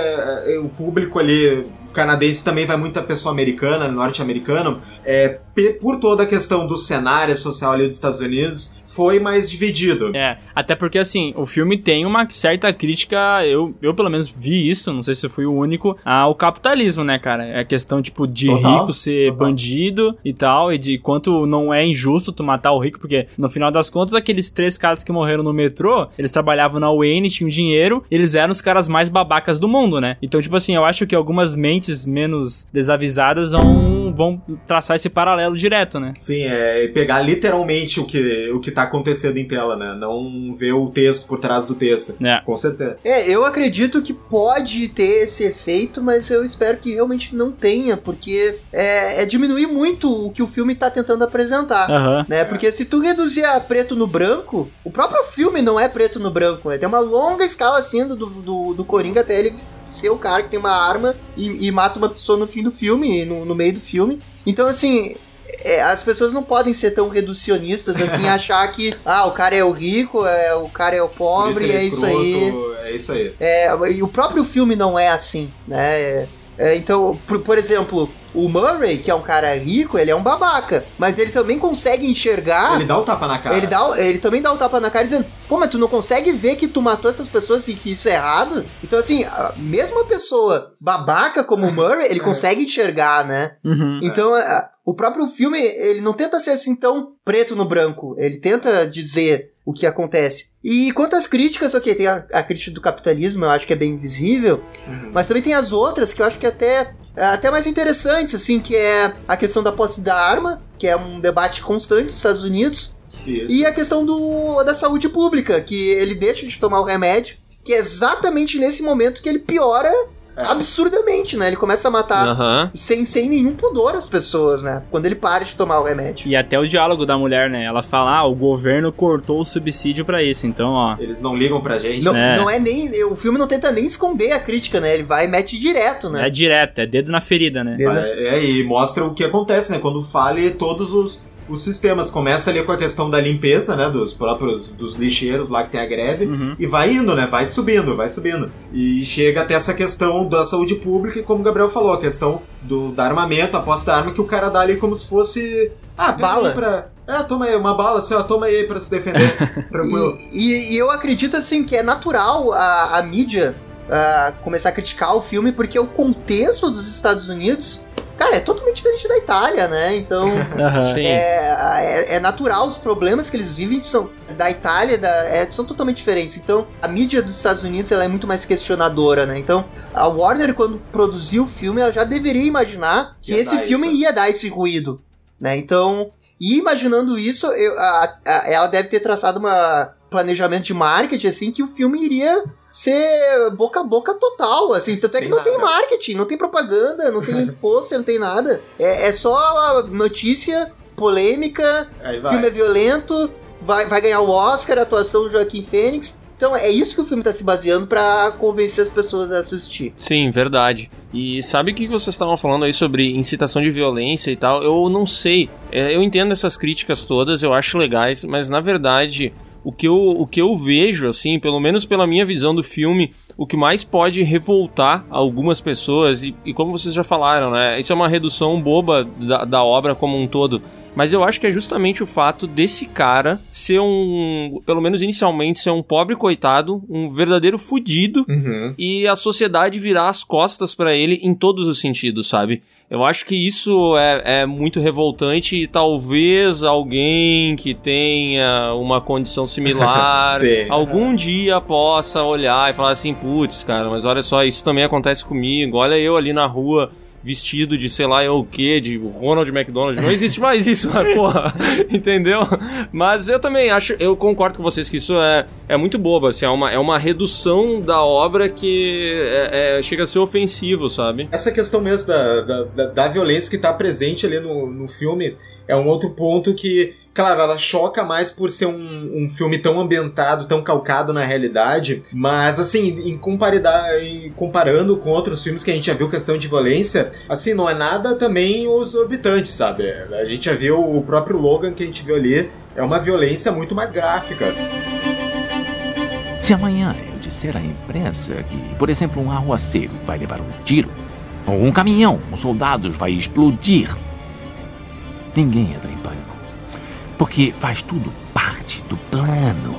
Speaker 4: o público ali canadense também vai muita pessoa americana, norte-americana, é, por toda a questão do cenário social ali dos Estados Unidos, foi mais dividido.
Speaker 5: É, até porque assim, o filme tem uma certa crítica, eu, eu pelo menos vi isso, não sei se eu fui o único, ao capitalismo, né, cara? É a questão, tipo, de
Speaker 4: Total,
Speaker 5: rico ser
Speaker 4: total.
Speaker 5: bandido e tal, e de quanto não é injusto tu matar o rico, porque no final das contas, aqueles três caras que morreram no metrô, eles trabalhavam na Wayne, tinham dinheiro, eles eram os caras mais babacas do mundo, né? Então, tipo assim, eu acho que algumas mentes menos desavisadas vão, vão traçar esse paralelo direto, né?
Speaker 4: Sim, é pegar literalmente o que, o que tá acontecendo em tela, né? Não ver o texto por trás do texto.
Speaker 5: É.
Speaker 4: Com certeza.
Speaker 6: É, eu acredito que pode ter esse efeito, mas eu espero que realmente não tenha, porque é, é diminuir muito o que o filme tá tentando apresentar.
Speaker 5: Aham.
Speaker 6: Né? Porque se tu reduzir a preto no branco, o próprio filme não é preto no branco, é tem uma longa escala assim do, do, do Coringa até ele ser o cara que tem uma arma e, e mata uma pessoa no fim do filme, no, no meio do filme. Então, assim, é, as pessoas não podem ser tão reducionistas assim, achar que, ah, o cara é o rico, é, o cara é o pobre,
Speaker 4: ele
Speaker 6: é isso aí.
Speaker 4: É isso aí.
Speaker 6: É, e o próprio filme não é assim, né? É, É, então, por, por exemplo, o Murray, que é um cara rico, ele é um babaca. Mas ele também consegue enxergar.
Speaker 4: Ele dá o tapa na cara.
Speaker 6: Ele, dá, ele também dá o tapa na cara dizendo: Pô, mas tu não consegue ver que tu matou essas pessoas e que isso é errado? Então, assim, a mesma pessoa babaca como o Murray, ele consegue enxergar, né?
Speaker 5: Uhum.
Speaker 6: Então, a- o próprio filme, ele não tenta ser assim tão preto no branco. Ele tenta dizer o que acontece. E quanto às críticas, ok, tem a, a crítica do capitalismo, eu acho que é bem visível.
Speaker 4: Uhum.
Speaker 6: Mas também tem as outras que eu acho que até até mais interessantes, assim, que é a questão da posse da arma, que é um debate constante nos Estados Unidos,
Speaker 4: Isso.
Speaker 6: e a questão do, da saúde pública, que ele deixa de tomar o remédio, que é exatamente nesse momento que ele piora
Speaker 4: É.
Speaker 6: absurdamente, né? Ele começa a matar
Speaker 3: Aham.
Speaker 6: sem, sem nenhum pudor as pessoas, né? Quando ele para de tomar o remédio.
Speaker 5: E até o diálogo da mulher, né? Ela fala, ah, o governo cortou o subsídio pra isso. Então, ó.
Speaker 4: Eles não ligam pra gente.
Speaker 6: Não
Speaker 5: É.
Speaker 6: não é nem. O filme não tenta nem esconder a crítica, né? Ele vai e mete direto, né?
Speaker 5: É direto, é dedo na ferida, né?
Speaker 4: É, é, e mostra o que acontece, né? Quando fale todos os, os sistemas. Começa ali com a questão da limpeza, né? Dos próprios dos lixeiros lá que tem a greve.
Speaker 5: Uhum.
Speaker 4: E vai indo, né? Vai subindo, vai subindo. E chega até essa questão da saúde pública, e como o Gabriel falou, a questão do, da armamento, a posse da arma, que o cara dá ali como se fosse. Ah,
Speaker 6: Bala.
Speaker 4: pra. É, toma aí, uma bala, assim, ó, toma aí pra se defender. Tranquilo.
Speaker 6: E, e- e eu acredito, assim, que é natural a, a mídia ah, começar a criticar o filme, porque o contexto dos Estados Unidos, cara, é totalmente diferente da Itália, né? Então.
Speaker 3: Sim.
Speaker 6: É, é, é natural, os problemas que eles vivem são da Itália da, é, são totalmente diferentes. Então, a mídia dos Estados Unidos ela é muito mais questionadora, né? Então, a Warner, quando produziu o filme, ela já deveria imaginar que
Speaker 4: Ia
Speaker 6: esse filme
Speaker 4: isso.
Speaker 6: ia dar esse ruído, né? Então, e imaginando isso, eu- a- a- ela deve ter traçado uma planejamento de marketing, assim, que o filme iria ser boca a boca total, assim. Tanto é
Speaker 4: Sem
Speaker 6: que não tem
Speaker 4: nada.
Speaker 6: marketing, não tem propaganda, não tem pôster, não tem nada. É, é só notícia, polêmica, filme é violento, vai, vai ganhar o Oscar, a atuação do Joaquim Fênix. Então é isso que o filme tá se baseando pra convencer as pessoas a assistir.
Speaker 3: Sim, verdade. E sabe o que vocês estavam falando aí sobre incitação de violência e tal? Eu não sei. É, eu entendo essas críticas todas, eu acho legais, mas na verdade, o que eu, o que eu vejo, assim, pelo menos pela minha visão do filme, o que mais pode revoltar algumas pessoas, e, e como vocês já falaram, né? Isso é uma redução boba da, da obra como um todo. Mas eu acho que é justamente o fato desse cara ser um, pelo menos inicialmente, ser um pobre coitado, um verdadeiro fudido,
Speaker 4: Uhum.
Speaker 3: e a sociedade virar as costas pra ele em todos os sentidos, sabe? Eu acho que isso é, é muito revoltante e talvez alguém que tenha uma condição similar
Speaker 4: Sim.
Speaker 3: algum dia possa olhar e falar assim, putz, cara, mas olha só, isso também acontece comigo. Olha eu ali na rua vestido de sei lá o que, de Ronald McDonald. Não existe mais isso, mas porra, entendeu? Mas eu também acho, eu concordo com vocês que isso é, é muito bobo, assim, é uma, é uma redução da obra que é- é- chega a ser ofensivo, sabe?
Speaker 4: Essa questão mesmo da, da, da- da violência que tá presente ali no, no filme é um outro ponto que, claro, ela choca mais por ser um, um filme tão ambientado, tão calcado na realidade, mas assim, em, em comparando com outros filmes que a gente já viu questão de violência, assim, não é nada também exorbitante, sabe? A gente já viu o próprio Logan que a gente viu ali, é uma violência muito mais gráfica.
Speaker 7: Se amanhã eu disser à imprensa que, por exemplo, um arruaceiro vai levar um tiro, ou um caminhão com soldados vai explodir, ninguém entra em pânico. Porque faz tudo parte do plano.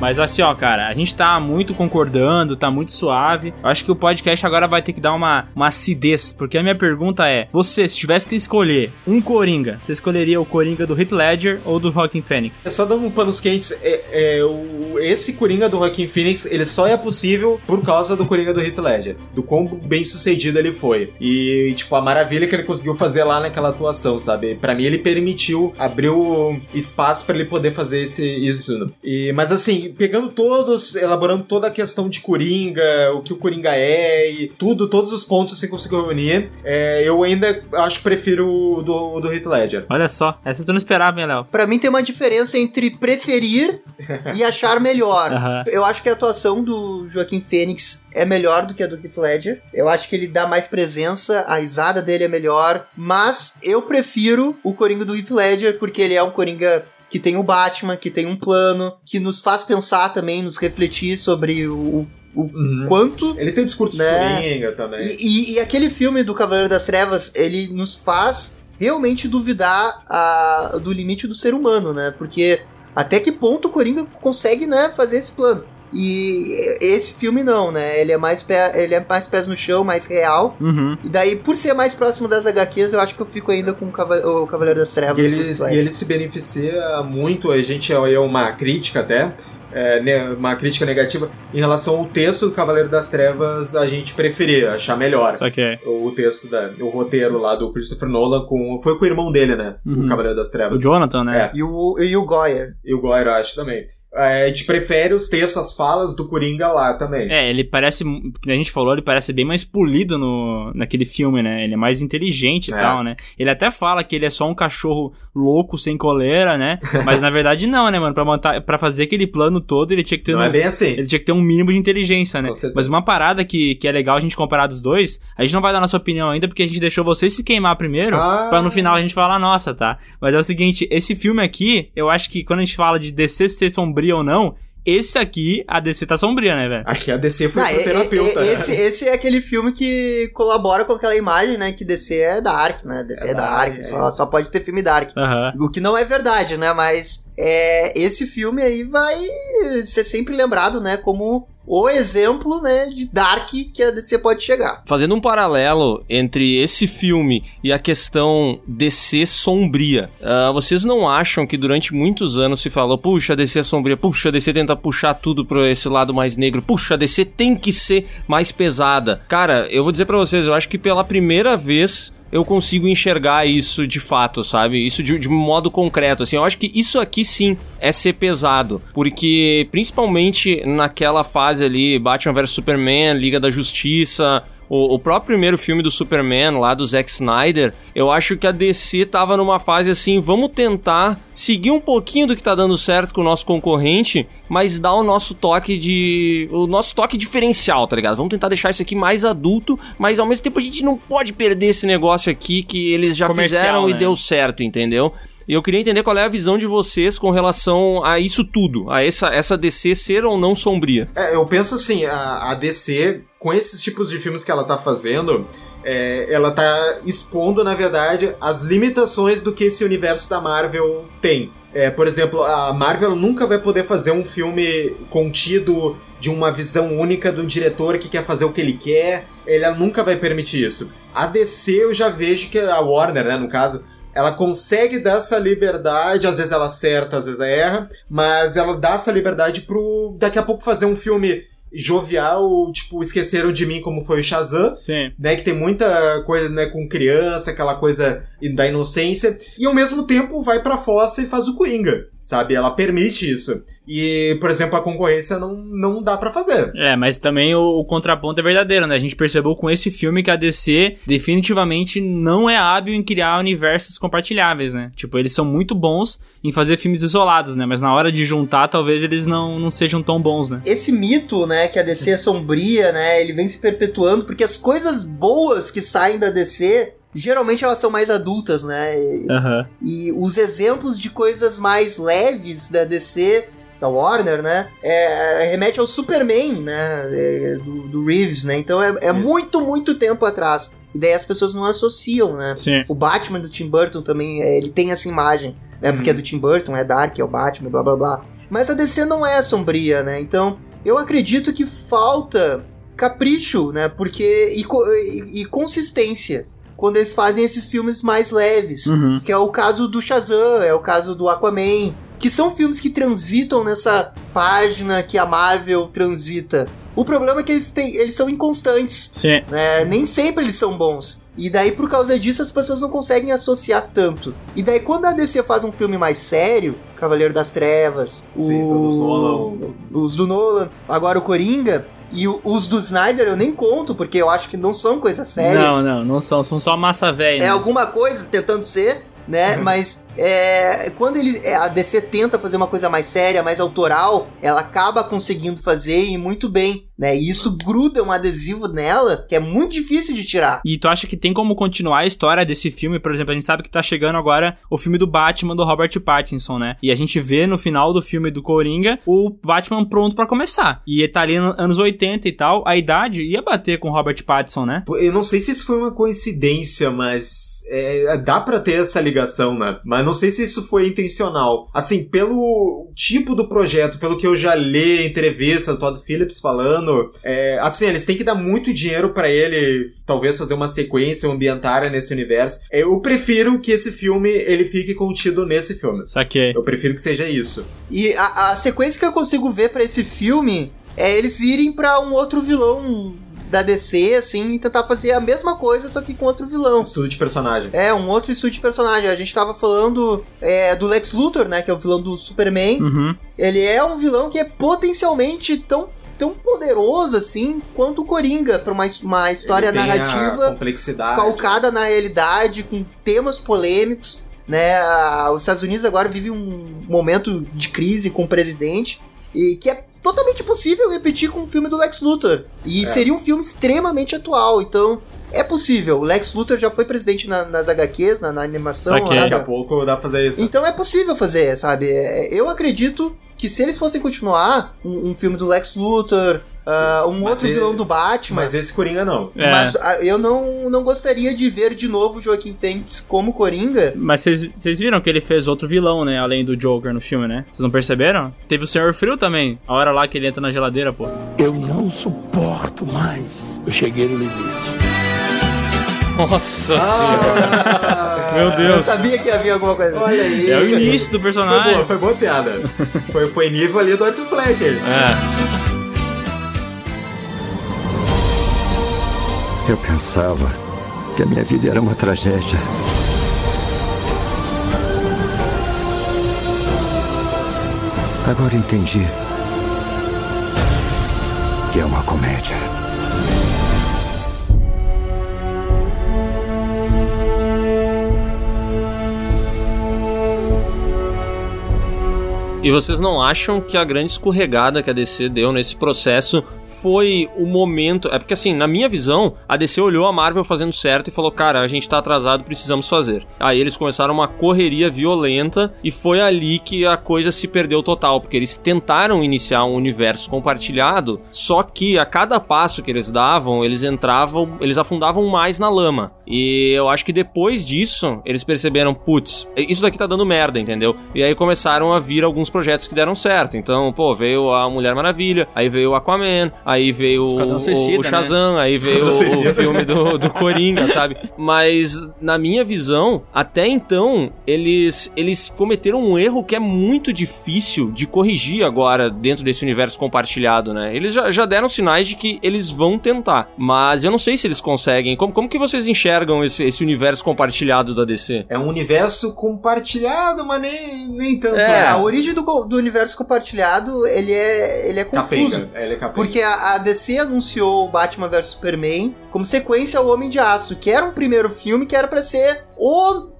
Speaker 5: Mas assim, ó, cara, a gente tá muito concordando, tá muito suave. Eu acho que o podcast agora vai ter que dar uma, uma acidez, porque a minha pergunta é: você, se tivesse que escolher um Coringa, você escolheria o Coringa do Heath Ledger ou do Joaquin Phoenix?
Speaker 4: É só dando um panos quentes, é, é, o, esse Coringa do Joaquin Phoenix, ele só é possível por causa do Coringa do Heath Ledger, do quão bem sucedido ele foi. E, tipo, a maravilha que ele conseguiu fazer lá naquela atuação, sabe? Pra mim, ele permitiu, abriu espaço pra ele poder fazer esse, isso. E, mas assim, pegando todos, elaborando toda a questão de Coringa, o que o Coringa é e tudo, todos os pontos assim conseguiu reunir, é, eu ainda acho que prefiro o do, do Heath Ledger.
Speaker 5: Olha só, essa tu não esperava, hein, Léo?
Speaker 6: Pra mim tem uma diferença entre preferir e achar melhor.
Speaker 5: Aham.
Speaker 6: Eu acho que a atuação do Joaquim Fênix é melhor do que a do Heath Ledger. Eu acho que ele dá mais presença, a risada dele é melhor. Mas eu prefiro o Coringa do Heath Ledger, porque ele é um Coringa que tem o Batman, que tem um plano, que nos faz pensar também, nos refletir sobre o, o
Speaker 4: Uhum.
Speaker 6: quanto
Speaker 4: Ele tem o discurso
Speaker 6: Né?
Speaker 4: de Coringa também.
Speaker 6: E, e- e aquele filme do Cavaleiro das Trevas, ele nos faz realmente duvidar a- do limite do ser humano, né? Porque até que ponto o Coringa consegue, né, fazer esse plano? E esse filme não, né? Ele é mais pé, ele é mais pés no chão, mais real.
Speaker 5: Uhum.
Speaker 6: E daí, por ser mais próximo das HQs, eu acho que eu fico ainda com o Cava- o Cavaleiro das Trevas.
Speaker 4: E ele, e ele se beneficia muito, a gente é uma crítica até, é, uma crítica negativa, em relação ao texto do Cavaleiro das Trevas, a gente preferir, achar melhor.
Speaker 5: Só que é.
Speaker 4: O texto, da, o roteiro lá do Christopher Nolan, com, foi com o irmão dele, né?
Speaker 5: Uhum.
Speaker 4: O Cavaleiro das
Speaker 5: O
Speaker 4: Trevas.
Speaker 5: Jonathan, né?
Speaker 4: É.
Speaker 6: E o, e o Goyer.
Speaker 4: E o Goyer, eu acho também. É, a gente prefere os textos, as falas do Coringa lá também.
Speaker 5: É, ele parece, que a gente falou, ele parece bem mais polido no, naquele filme, né? Ele é mais inteligente e
Speaker 4: É.
Speaker 5: tal, né? Ele até fala que ele é só um cachorro louco, sem coleira, né? Mas na verdade não, né, mano? Pra, montar, pra fazer aquele plano todo, ele tinha que ter
Speaker 4: Não
Speaker 5: um,
Speaker 4: é bem assim.
Speaker 5: ele tinha que ter um mínimo de inteligência, né? Mas uma parada que, que é legal a gente comparar dos dois, a gente não vai dar nossa opinião ainda, porque a gente deixou vocês se queimar primeiro,
Speaker 4: Ah.
Speaker 5: pra no final a gente falar nossa, tá? Mas é o seguinte, esse filme aqui, eu acho que quando a gente fala de DC ser sombria ou não, esse aqui, a DC tá sombria, né, velho?
Speaker 4: Aqui a DC foi
Speaker 6: Ah,
Speaker 4: pro
Speaker 6: e-
Speaker 4: terapeuta. né?
Speaker 6: esse, esse é aquele filme que colabora com aquela imagem, né? Que DC é Dark, né? DC é,
Speaker 4: É
Speaker 6: Dark,
Speaker 4: dark,
Speaker 6: só, só pode ter filme Dark.
Speaker 5: Aham.
Speaker 6: O que não é verdade, né? Mas é, esse filme aí vai ser sempre lembrado, né? Como o exemplo, né? De Dark que a DC pode chegar.
Speaker 3: Fazendo um paralelo entre esse filme e a questão DC sombria, ah, vocês não acham que durante muitos anos se falou, puxa, a DC é sombria, puxa, a DC tenta puxar tudo pra esse lado mais negro, puxa, a DC tem que ser mais pesada? Cara, eu vou dizer pra vocês, eu acho que pela primeira vez eu consigo enxergar isso de fato, sabe? Isso de, de modo concreto, assim. Eu acho que isso aqui sim é ser pesado, porque principalmente naquela fase ali, Batman vs Superman, Liga da Justiça, o, o próprio primeiro filme do Superman, lá do Zack Snyder, eu acho que a DC tava numa fase assim, vamos tentar seguir um pouquinho do que tá dando certo com o nosso concorrente, mas dar o nosso toque de. o nosso toque diferencial, tá ligado? Vamos tentar deixar isso aqui mais adulto, mas ao mesmo tempo a gente não pode perder esse negócio aqui que eles já
Speaker 5: Comercial,
Speaker 3: fizeram e
Speaker 5: né?
Speaker 3: deu certo, entendeu? E eu queria entender qual é a visão de vocês com relação a isso tudo, a essa, essa DC ser ou não sombria.
Speaker 4: É, eu penso assim, a, a DC, com esses tipos de filmes que ela tá fazendo, é, ela tá expondo, na verdade, as limitações do que esse universo da Marvel tem. É, por exemplo, a Marvel nunca vai poder fazer um filme contido de uma visão única de um diretor que quer fazer o que ele quer. Ela nunca vai permitir isso. A DC eu já vejo que a Warner, né, no caso, ela consegue dar essa liberdade, às vezes ela acerta, às vezes ela erra, mas ela dá essa liberdade pro daqui a pouco fazer um filme jovial, tipo, esqueceram de mim como foi o Shazam,
Speaker 5: Sim.
Speaker 4: né, que tem muita coisa, né, com criança, aquela coisa da inocência, e ao mesmo tempo vai pra fossa e faz o Coringa, sabe? Ela permite isso. E, por exemplo, a concorrência não, não dá pra fazer.
Speaker 5: É, mas também o, o contraponto é verdadeiro, né? A gente percebeu com esse filme que a DC definitivamente não é hábil em criar universos compartilháveis, né? Tipo, eles são muito bons em fazer filmes isolados, né? Mas na hora de juntar, talvez eles não, não sejam tão bons, né?
Speaker 6: Esse mito, né, que a DC é sombria, né, ele vem se perpetuando porque as coisas boas que saem da DC, geralmente elas são mais adultas, né? E,
Speaker 5: Aham.
Speaker 6: e os exemplos de coisas mais leves da DC, da Warner, né, é, remete ao Superman, né, é, do, do Reeves, né? Então é, é muito, muito tempo atrás. E daí as pessoas não associam, né?
Speaker 5: Sim.
Speaker 6: O Batman do Tim Burton também, é, ele tem essa imagem, né? Porque é do Tim Burton, é Dark, é o Batman, blá blá blá. Mas a DC não é sombria, né? Então, eu acredito que falta capricho, né? Porque. E, e- e consistência. Quando eles fazem esses filmes mais leves.
Speaker 5: Uhum.
Speaker 6: Que é o caso do Shazam, é o caso do Aquaman. Que são filmes que transitam nessa página que a Marvel transita. O problema é que eles, têm, eles são inconstantes
Speaker 5: Sim.
Speaker 6: né? Nem sempre eles são bons. E daí, por causa disso, as pessoas não conseguem associar tanto. E daí, quando a DC faz um filme mais sério, Cavaleiro das Trevas,
Speaker 4: Sim,
Speaker 6: o...
Speaker 4: dos Nolan.
Speaker 6: os do Nolan, agora o Coringa, e o- os do Snyder eu nem conto, porque eu acho que não são coisas sérias.
Speaker 5: Não, não, não são. São só massa velha.
Speaker 6: É
Speaker 5: né?
Speaker 6: alguma coisa tentando ser, né?
Speaker 4: Uhum.
Speaker 6: Mas é, quando ele, é, a DC tenta fazer uma coisa mais séria, mais autoral, ela acaba conseguindo fazer e muito bem, né? E isso gruda um adesivo nela que é muito difícil de tirar.
Speaker 5: E tu acha que tem como continuar a história desse filme? Por exemplo, a gente sabe que tá chegando agora o filme do Batman do Robert Pattinson, né? E a gente vê no final do filme do Coringa o Batman pronto para começar. E ele tá ali nos anos 80 e tal, a idade ia bater com o Robert Pattinson, né?
Speaker 4: Eu não sei se isso foi uma coincidência, mas é, dá para ter essa ligação, né? Mas não sei se isso foi intencional. Assim, pelo tipo do projeto, pelo que eu já li entrevista do Todd Phillips falando, é, assim, eles têm que dar muito dinheiro para ele, talvez fazer uma sequência ambientária nesse universo. Eu prefiro que esse filme ele fique contido nesse filme.
Speaker 5: Saquei.
Speaker 4: Eu prefiro que seja isso.
Speaker 6: E a, a sequência que eu consigo ver para esse filme é eles irem para um outro vilão da DC, assim, e tentar fazer a mesma coisa, só que com outro vilão.
Speaker 4: Estudo de personagem.
Speaker 6: É, um outro estudo de personagem. A gente tava falando é, do Lex Luthor, né, que é o vilão do Superman.
Speaker 5: Uhum.
Speaker 6: Ele é um vilão que é potencialmente tão tão poderoso assim quanto o Coringa para uma, uma história narrativa calcada na realidade, com temas polêmicos, né? Os Estados Unidos agora vive um momento de crise com o presidente e que é totalmente possível repetir com o filme do Lex Luthor. E
Speaker 4: É.
Speaker 6: seria um filme extremamente atual, então é possível. O Lex Luthor já foi presidente na- nas HQs, na, na animação.
Speaker 5: Saquei.
Speaker 4: Daqui
Speaker 6: da-
Speaker 4: a pouco dá pra fazer isso.
Speaker 6: então é possível fazer, sabe? É, Eu acredito que se eles fossem continuar um, um filme do Lex Luthor, ah, um
Speaker 4: Mas
Speaker 6: outro
Speaker 4: ele-
Speaker 6: vilão do Batman.
Speaker 4: Mas esse Coringa não.
Speaker 5: É.
Speaker 6: Mas ah, eu não, não gostaria de ver de novo o Joaquim Phoenix como Coringa.
Speaker 5: Mas vocês vocês viram que ele fez outro vilão, né? Além do Joker no filme, né? Vocês não perceberam? Teve o Senhor Frio também. A hora lá que ele entra na geladeira, pô.
Speaker 2: Eu não suporto mais. Eu cheguei no limite.
Speaker 3: Nossa
Speaker 4: Ah,
Speaker 3: Meu
Speaker 6: Eu
Speaker 3: Deus.
Speaker 6: sabia que havia alguma coisa.
Speaker 4: Olha aí.
Speaker 5: É o início do
Speaker 4: Foi
Speaker 5: personagem.
Speaker 4: boa, foi boa piada. foi, foi nível ali do Arthur Flecker.
Speaker 5: É.
Speaker 1: Eu pensava que a minha vida era uma tragédia. Agora entendi que é uma comédia.
Speaker 3: E vocês não acham que a grande escorregada que a DC deu nesse processo foi o momento. É porque, assim, na minha visão, a DC olhou a Marvel fazendo certo e falou: cara, a gente tá atrasado, precisamos fazer. Aí eles começaram uma correria violenta e foi ali que a coisa se perdeu total, porque eles tentaram iniciar um universo compartilhado, só que a cada passo que eles davam, eles entravam, eles afundavam mais na lama. E eu acho que depois disso, eles perceberam: putz, isso daqui tá dando merda, entendeu? E aí começaram a vir alguns projetos que deram certo. Então, pô, veio a Mulher Maravilha, aí veio o Aquaman, aí veio o,
Speaker 5: Suicida,
Speaker 3: o
Speaker 5: né?
Speaker 3: Shazam, aí veio o, filme do, do Coringa, sabe? Mas, na minha visão, até então, eles, eles cometeram um erro que é muito difícil de corrigir agora dentro desse universo compartilhado, né? Eles já, já deram sinais de que eles vão tentar, mas eu não sei se eles conseguem. Como, como que vocês enxergam esse, esse universo compartilhado da DC?
Speaker 4: É um universo compartilhado, mas nem, nem tanto.
Speaker 6: É,
Speaker 4: né?
Speaker 6: a origem do, do universo compartilhado, ele é, ele é confuso.
Speaker 4: Capenga. É, Ele é capenga.
Speaker 6: Porque a, a DC anunciou o Batman vs Superman como sequência ao Homem de Aço, que era um primeiro filme que era pra ser o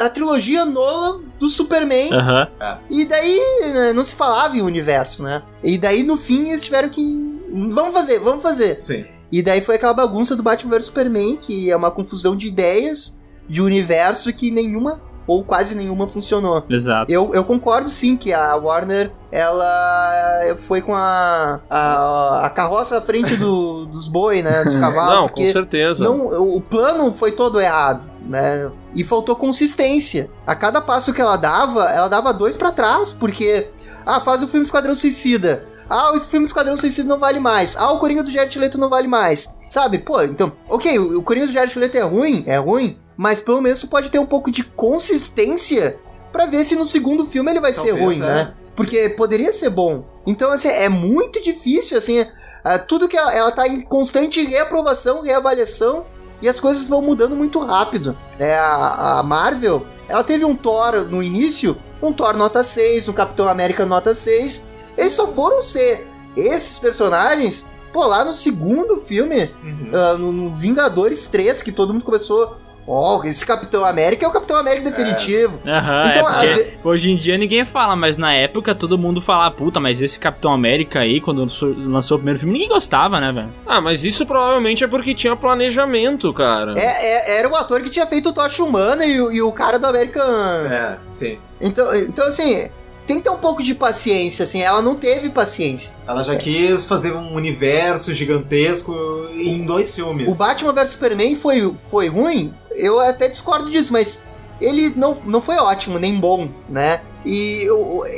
Speaker 6: a trilogia Nolan do Superman.
Speaker 5: Aham.
Speaker 6: E daí né, não se falava em universo, né? E daí no fim eles tiveram que vamos fazer, vamos fazer.
Speaker 4: Sim.
Speaker 6: E daí foi aquela bagunça do Batman vs Superman, que é uma confusão de ideias de universo que nenhuma ou quase nenhuma funcionou.
Speaker 5: Exato.
Speaker 6: Eu, eu concordo sim que a Warner ela foi com a, a, a carroça à frente do- dos boi, né? Dos cavalos.
Speaker 3: não, com certeza.
Speaker 6: não, o plano foi todo errado, né? E faltou consistência. A cada passo que ela dava, ela dava dois pra trás, porque ah, faz o filme Esquadrão Suicida. Ah, o filme Esquadrão Suicida não vale mais. Ah, o Coringa do Jared Leto não vale mais. Sabe? Pô, então, OK, o, o Coringa do Jared Leto é ruim, é ruim, mas pelo menos tu pode ter um pouco de consistência pra ver se no segundo filme ele vai ser
Speaker 4: Talvez,
Speaker 6: ruim,
Speaker 4: é.
Speaker 6: né? Porque poderia ser bom. Então, assim, é muito difícil, assim, ah, tudo que ela, ela tá em constante reaprovação, reavaliação, e as coisas vão mudando muito rápido. É, a, a Marvel, ela teve um Thor no início, um Thor nota 6, um Capitão América nota 6. Eles só foram ser esses personagens, pô, lá no segundo filme,
Speaker 4: Uhum.
Speaker 6: ah, no, no Vingadores 3, que todo mundo começou. Ó, esse Capitão América é o Capitão América definitivo.
Speaker 5: Aham,
Speaker 6: Então,
Speaker 5: é porque
Speaker 6: às ve-
Speaker 5: hoje em dia ninguém fala, mas na época todo mundo falava, puta, mas esse Capitão América aí, quando lançou, o primeiro filme, ninguém gostava, né, velho?
Speaker 3: Ah, mas isso provavelmente é porque tinha planejamento, cara.
Speaker 6: É, é- era o ator que tinha feito o Tocha Humana e, o- e o cara do American.
Speaker 4: É, sim.
Speaker 6: Então, então, assim, tem que ter um pouco de paciência, assim. Ela não teve paciência.
Speaker 4: Ela já quis fazer um universo gigantesco em dois filmes.
Speaker 6: O Batman vs Superman foi, foi ruim? Eu até discordo disso, mas ele não, não foi ótimo, nem bom, né? E,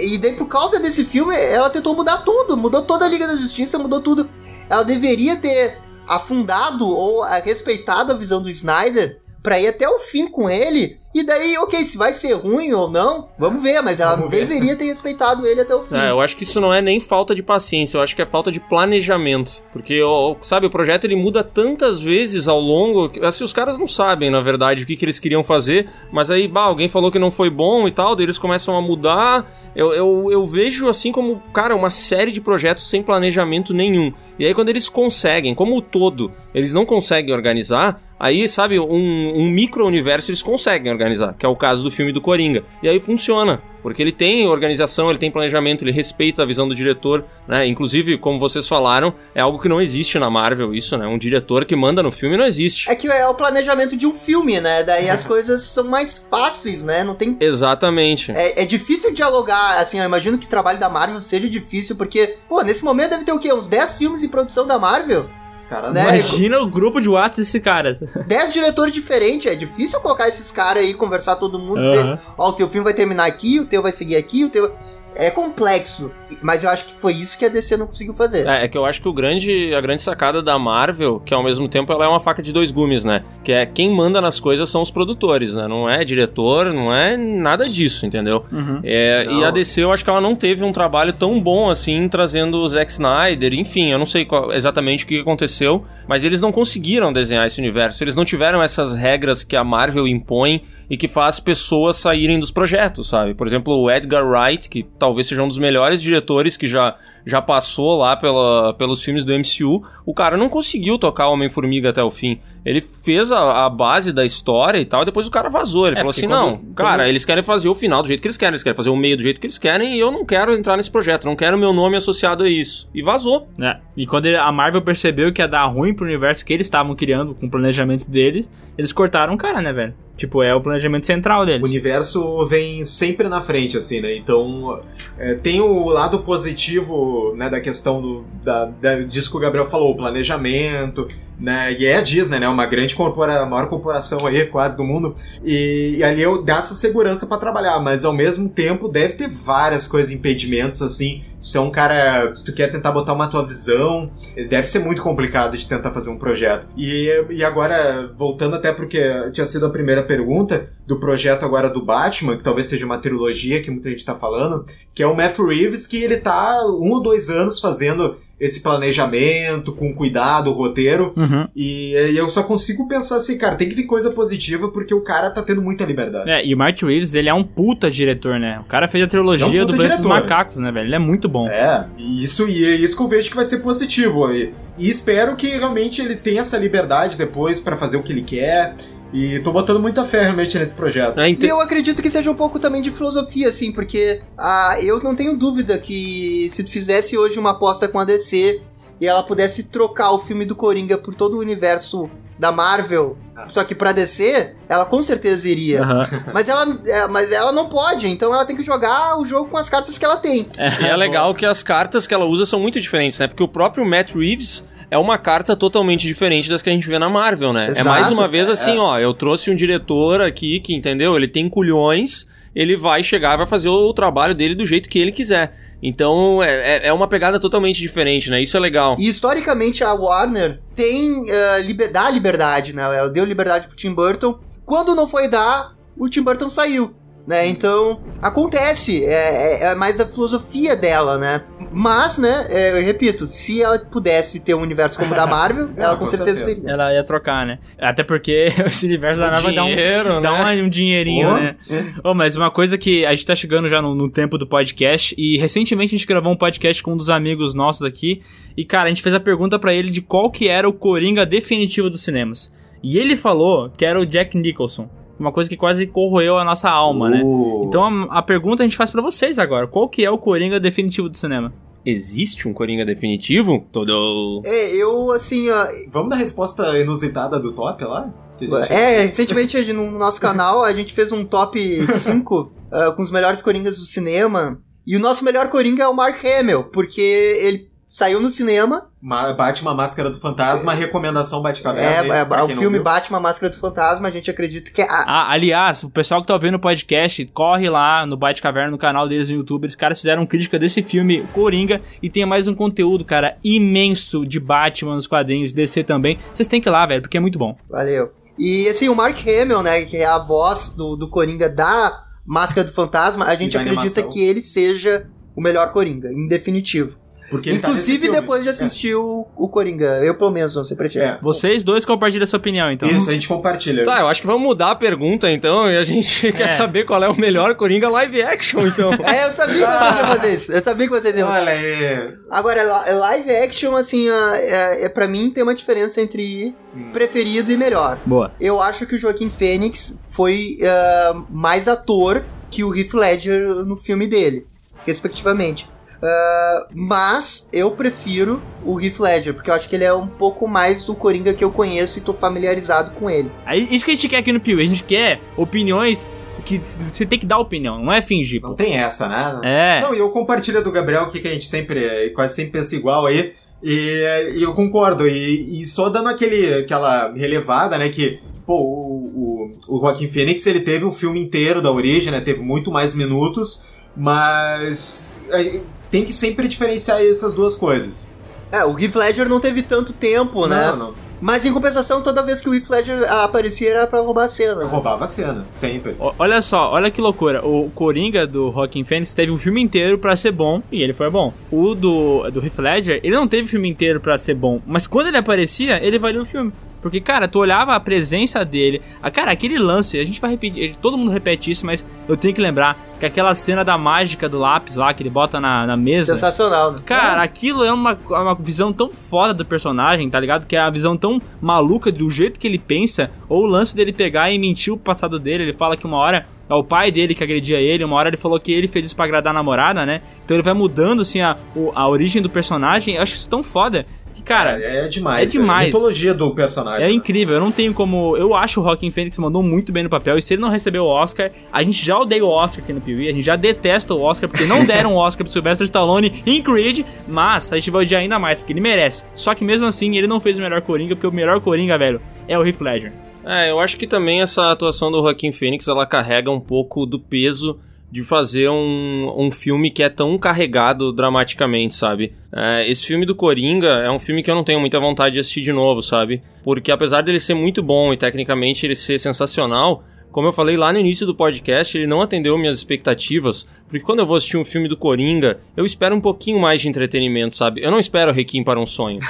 Speaker 6: e daí, por causa desse filme, ela tentou mudar tudo. Mudou toda a Liga da Justiça, mudou tudo. Ela deveria ter afundado ou respeitado a visão do Snyder pra ir até o fim com ele. E daí, ok, se vai ser ruim ou não, vamos ver, mas ela
Speaker 4: Vamos ver.
Speaker 6: deveria ter respeitado ele até o fim.
Speaker 3: É, eu acho que isso não é nem falta de paciência, eu acho que é falta de planejamento. Porque, sabe, o projeto ele muda tantas vezes ao longo. que, Assim, os caras não sabem, na verdade, o que, que eles queriam fazer, mas aí, bah, alguém falou que não foi bom e tal, daí eles começam a mudar. Eu, eu, eu vejo assim como, cara, uma série de projetos sem planejamento nenhum. E aí, quando eles conseguem, como o todo, eles não conseguem organizar, aí, sabe, um, um micro-universo eles conseguem organizar, que é o caso do filme do Coringa. E aí funciona. Porque ele tem organização, ele tem planejamento, ele respeita a visão do diretor, né? Inclusive, como vocês falaram, é algo que não existe na Marvel, isso, né? Um diretor que manda no filme não existe.
Speaker 6: É que é o planejamento de um filme, né? Daí as coisas são mais fáceis, né? Não tem
Speaker 3: Exatamente.
Speaker 6: É, é difícil dialogar, assim, eu imagino que o trabalho da Marvel seja difícil, porque, pô, nesse momento deve ter o quê? Uns 10 filmes em produção da Marvel?
Speaker 4: Os caras
Speaker 6: Né?
Speaker 5: Imagina o grupo de WhatsApp desse cara.
Speaker 6: 10 diretores diferentes, é difícil colocar esses caras aí, conversar todo mundo, dizer,
Speaker 5: Aham.
Speaker 6: ó, o teu filme vai terminar aqui, o teu vai seguir aqui, o teu... É complexo, mas eu acho que foi isso que a DC não conseguiu fazer.
Speaker 3: É, é que eu acho que o grande, a grande sacada da Marvel, que ao mesmo tempo ela é uma faca de dois gumes, né? Que é quem manda nas coisas são os produtores, né? Não é diretor, não é nada disso, entendeu?
Speaker 5: Uhum.
Speaker 3: É, e a DC eu acho que ela não teve um trabalho tão bom assim, trazendo o Zack Snyder, enfim, eu não sei qual- exatamente o que aconteceu, mas eles não conseguiram desenhar esse universo, eles não tiveram essas regras que a Marvel impõe e que faz pessoas saírem dos projetos, sabe? Por exemplo, o Edgar Wright, que talvez seja um dos melhores diretores que já, já passou lá pela, pelos filmes do MCU, o cara não conseguiu tocar Homem-Formiga até o fim. Ele fez a, a base da história e tal, e depois o cara vazou. Ele
Speaker 5: É,
Speaker 3: falou assim:
Speaker 5: quando-
Speaker 3: não,
Speaker 5: quando-
Speaker 3: cara, eles querem fazer o final do jeito que eles querem, eles querem fazer o meio do jeito que eles querem, e eu não quero entrar nesse projeto, não quero meu nome associado a isso. E vazou.
Speaker 5: É. E quando ele- a Marvel percebeu que ia dar ruim pro universo que eles estavam criando com o planejamento deles, eles cortaram o cara, né, velho? Tipo, é o planejamento central
Speaker 4: O
Speaker 5: deles.
Speaker 4: universo vem sempre na frente, assim, né? Então, é, tem o lado positivo, né, da questão do, da, da, disso que o Gabriel falou, o planejamento, né? E é a Disney, né? Uma grande corporação, a maior corporação aí, quase do mundo. E, e ali eu dá essa segurança pra trabalhar, mas ao mesmo tempo deve ter várias coisas, impedimentos, assim. Se é um cara, se tu quer tentar botar uma tua visão, deve ser muito complicado de tentar fazer um projeto. E, e agora, voltando até porque tinha sido a primeira pergunta do projeto agora do Batman, que talvez seja uma trilogia que muita gente tá falando, que é o Matthew Reeves, que ele tá um ou dois anos fazendo esse planejamento, com cuidado, o roteiro,
Speaker 5: Uhum.
Speaker 4: e, e eu só consigo pensar assim, cara, tem que vir coisa positiva porque o cara tá tendo muita liberdade.
Speaker 5: É, e o Martin Reeves, ele é um puta diretor, né? O cara fez a
Speaker 4: É
Speaker 5: trilogia
Speaker 4: um
Speaker 5: do Planeta dos. Macacos, né, velho? Ele é muito bom.
Speaker 4: É, e isso, e é isso que eu vejo que vai ser positivo. E, e espero que realmente ele tenha essa liberdade depois pra fazer o que ele quer. E tô botando muita fé realmente nesse projeto.
Speaker 3: É,
Speaker 6: E
Speaker 3: inte-
Speaker 6: eu acredito que seja um pouco também de filosofia, assim, porque ah, eu não tenho dúvida que se tu fizesse hoje uma aposta com a DC e ela pudesse trocar o filme do Coringa por todo o universo da Marvel,
Speaker 4: Ah.
Speaker 6: só que pra DC, ela com certeza iria.
Speaker 5: Aham.
Speaker 6: Mas ela, é, mas ela não pode, então ela tem que jogar o jogo com as cartas que ela tem.
Speaker 3: E é legal que as cartas que ela usa são muito diferentes, né? Porque o próprio Matt Reeves é uma carta totalmente diferente das que a gente vê na Marvel, né? é
Speaker 6: Exato,
Speaker 3: mais uma vez
Speaker 4: é.
Speaker 3: assim, ó, eu trouxe um diretor aqui que, entendeu? Ele tem culhões, ele vai chegar e vai fazer o trabalho dele do jeito que ele quiser. Então é, é- é uma pegada totalmente diferente, né? Isso é legal.
Speaker 6: E historicamente a Warner tem eh, liber- dá liberdade, né? Ela deu liberdade pro Tim Burton. Quando não foi dar, o Tim Burton saiu. Né? Então, acontece, é, é- é mais da filosofia dela, né? Mas, né, é, eu repito, se ela pudesse ter um universo como o da Marvel, ela com,
Speaker 4: com
Speaker 6: certeza,
Speaker 4: certeza.
Speaker 5: Ela ia trocar, né? Até porque esse universo da Marvel dá um,
Speaker 3: Dinheiro,
Speaker 5: dá
Speaker 3: né?
Speaker 5: uma- um dinheirinho,
Speaker 4: Pô.
Speaker 5: né? Oh, mas uma coisa que a gente tá chegando já no, no tempo do podcast e recentemente a gente gravou um podcast com um dos amigos nossos aqui e, cara, a gente fez a pergunta pra ele de qual que era o Coringa definitivo dos cinemas. E ele falou que era o Jack Nicholson. Uma coisa que quase corroeu a nossa alma, né?
Speaker 4: Uh.
Speaker 5: Então a, a pergunta a gente faz pra vocês agora. Qual que é o Coringa definitivo do cinema?
Speaker 3: Existe um Coringa definitivo? Todo.
Speaker 6: É, eu, assim, ó,
Speaker 4: Vamos dar a resposta inusitada do top lá? Que a gente-
Speaker 6: É, recentemente no nosso canal a gente fez um top 5 ah, com os melhores coringas do cinema. E o nosso melhor coringa é o Mark Hamill, porque ele saiu no cinema.
Speaker 4: Ma- Batman Máscara do Fantasma, recomendação Batcaverna.
Speaker 6: É, é,
Speaker 4: pra
Speaker 6: o filme. Batman Máscara do Fantasma, a gente acredita que é. a-
Speaker 5: Ah, aliás, o pessoal que tá ouvindo o podcast, corre lá no Bate Caverna, no canal deles no YouTube. Os caras fizeram crítica desse filme Coringa e tem mais um conteúdo, cara, imenso de Batman nos quadrinhos, DC também. Vocês têm que ir lá, velho, porque é muito bom.
Speaker 6: Valeu. E assim, o Mark Hamill, né, que é a voz do, do Coringa da Máscara do Fantasma, a gente acredita
Speaker 4: animação.
Speaker 6: que ele seja o melhor Coringa, em definitivo.
Speaker 4: Porque tá
Speaker 6: Inclusive
Speaker 4: filme.
Speaker 6: depois de assistir o, o Coringa. Eu, pelo menos, não sei pra ti.
Speaker 4: É.
Speaker 5: Vocês dois compartilham essa opinião, então.
Speaker 4: Isso, a gente compartilha.
Speaker 3: Tá, eu acho que vamos mudar a pergunta então e a gente quer saber qual é o melhor Coringa live action, então.
Speaker 6: É, eu sabia que vocês iam fazer isso. Eu sabia que vocês iam fazer
Speaker 4: Olha aí.
Speaker 6: Agora, li- live action, assim, ah, é, é, pra mim tem uma diferença entre
Speaker 4: Hum.
Speaker 6: preferido e melhor.
Speaker 5: Boa.
Speaker 6: Eu acho que o Joaquim Fênix foi ah, mais ator que o Heath Ledger no filme dele, respectivamente. Ah, mas eu prefiro o Heath Ledger, porque eu acho que ele é um pouco mais do Coringa que eu conheço e tô familiarizado com ele.
Speaker 5: Aí, isso que a gente quer aqui no Pio, a gente quer opiniões que você tem que dar opinião, não é fingir.
Speaker 4: Não
Speaker 5: pô.
Speaker 4: tem essa, né?
Speaker 5: É.
Speaker 4: Não, e eu compartilho do Gabriel aqui que a gente sempre, quase sempre pensa igual aí. E, e eu concordo. E, e só dando aquele, aquela relevada, né? Que, pô, o, o, o Joaquim Phoenix, ele teve o filme inteiro da origem, né? Teve muito mais minutos. Mas é, tem que sempre diferenciar essas duas coisas.
Speaker 6: É, o Heath Ledger não teve tanto tempo, né?
Speaker 4: Não, não.
Speaker 6: Mas em compensação, toda vez que o Heath Ledger aparecia era pra roubar a cena.
Speaker 4: Eu roubava a cena, sempre.
Speaker 5: O- Olha só, olha que loucura. O Coringa do Joaquin Phoenix teve um filme inteiro pra ser bom e ele foi bom. O do, do Heath Ledger, ele não teve filme inteiro pra ser bom, mas quando ele aparecia, ele valia o filme. Porque, cara, tu olhava a presença dele. A, cara, aquele lance, a gente vai repetir, todo mundo repete isso, mas eu tenho que lembrar que aquela cena da mágica do lápis lá, que ele bota na, na mesa.
Speaker 6: Sensacional, né?
Speaker 5: Cara, aquilo é uma, uma visão tão foda do personagem, tá ligado? Que é a visão tão maluca do jeito que ele pensa, ou o lance dele pegar e mentir o passado dele. Ele fala que uma hora é o pai dele que agredia ele, uma hora ele falou que ele fez isso pra agradar a namorada, né? Então ele vai mudando, assim, a, a origem do personagem. Eu acho isso tão foda que, cara.
Speaker 4: é, é demais.
Speaker 5: é demais.
Speaker 4: A mitologia do personagem.
Speaker 5: É incrível, eu não tenho como. Eu acho o Rockin' Phoenix mandou muito bem no papel. E se ele não recebeu o Oscar, a gente já odeia o Oscar aqui no PV, a gente já detesta o Oscar, porque não deram o Oscar pro Sylvester Stallone em Creed, mas a gente vai odiar ainda mais, porque ele merece. Só que mesmo assim, ele não fez o melhor Coringa, porque o melhor Coringa, velho, é o Heath Ledger.
Speaker 3: É, eu acho que também essa atuação do Joaquim Phoenix ela carrega um pouco do peso de fazer um, um filme que é tão carregado dramaticamente, sabe? É, esse filme do Coringa é um filme que eu não tenho muita vontade de assistir de novo, sabe? Porque apesar dele ser muito bom e tecnicamente ele ser sensacional, como eu falei lá no início do podcast, ele não atendeu minhas expectativas, porque quando eu vou assistir um filme do Coringa, eu espero um pouquinho mais de entretenimento, sabe? Eu não espero Requiem para um sonho.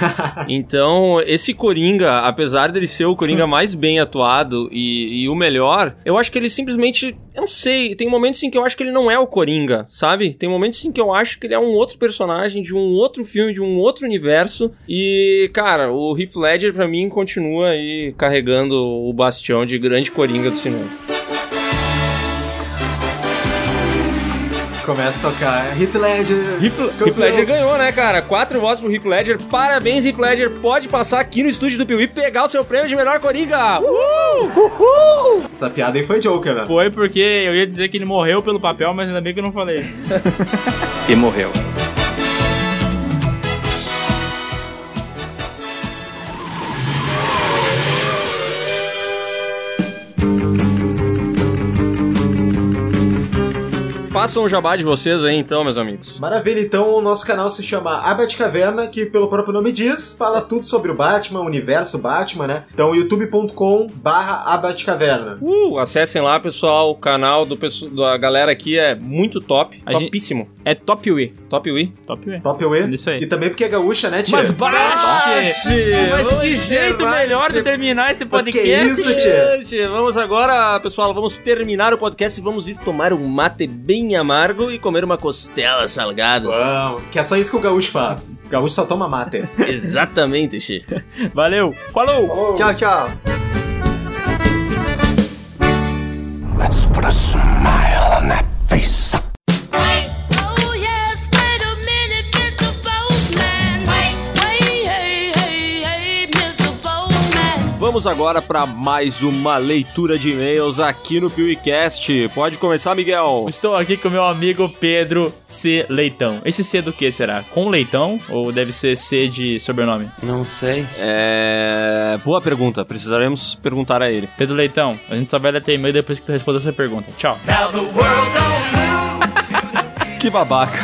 Speaker 3: Então, esse Coringa, apesar dele ser o Coringa mais bem atuado e, e o melhor, eu acho que ele simplesmente. Eu não sei, tem momentos em que eu acho que ele não é o Coringa, sabe? Tem momentos em que eu acho que ele é um outro personagem de um outro filme, de um outro universo. E, cara, o Heath Ledger pra mim continua aí carregando o bastião de grande Coringa do cinema.
Speaker 4: Começa a tocar Heath Ledger.
Speaker 3: Heath, Heath Ledger ganhou, né, cara? Quatro votos pro Heath Ledger. Parabéns, Heath Ledger. Pode passar aqui no estúdio do Piuí e pegar o seu prêmio de melhor Coringa. Uh!
Speaker 4: Essa piada aí foi Joker, né?
Speaker 5: Foi porque eu ia dizer que ele morreu pelo papel, mas ainda bem que eu não falei isso.
Speaker 7: E morreu.
Speaker 3: Façam um jabá de vocês aí, então, meus amigos.
Speaker 4: Maravilha, então o nosso canal se chama A Batcaverna, que pelo próprio nome diz, fala tudo sobre o Batman, o universo Batman, né? Então youtube.com barra A Batcaverna.
Speaker 3: Uh, acessem lá, pessoal. O canal do, pesso- da galera aqui é muito top.
Speaker 5: A gente-
Speaker 3: topíssimo.
Speaker 5: É Top Wii.
Speaker 3: Top Wii.
Speaker 5: Top Wii.
Speaker 4: Top Away.
Speaker 5: Isso aí.
Speaker 4: E também porque é gaúcha, né, tia?
Speaker 5: Mas baixe! Mas que jeito melhor de terminar esse
Speaker 4: Mas que
Speaker 5: podcast.
Speaker 4: isso, tia?
Speaker 3: Gente, vamos agora, pessoal, vamos terminar o podcast e vamos ir tomar um mate bem em amargo e comer uma costela salgada.
Speaker 4: Uau, que é só isso que o gaúcho faz. O gaúcho só toma mate.
Speaker 3: Exatamente, Xê.
Speaker 5: Valeu, falou.
Speaker 4: falou!
Speaker 6: Tchau, tchau!
Speaker 2: Let's put a smile on that face.
Speaker 3: Vamos agora para mais uma leitura de e-mails aqui no PeeWeeCast. Pode começar, Miguel.
Speaker 5: Estou aqui com meu amigo Pedro C. Leitão. Esse C do que será? Com leitão? Ou deve ser C de sobrenome?
Speaker 8: Não sei.
Speaker 3: É. Boa pergunta. Precisaremos perguntar a ele.
Speaker 5: Pedro Leitão, a gente só vai ler teu e-mail depois que tu responder essa pergunta. Tchau.
Speaker 3: Que babaca.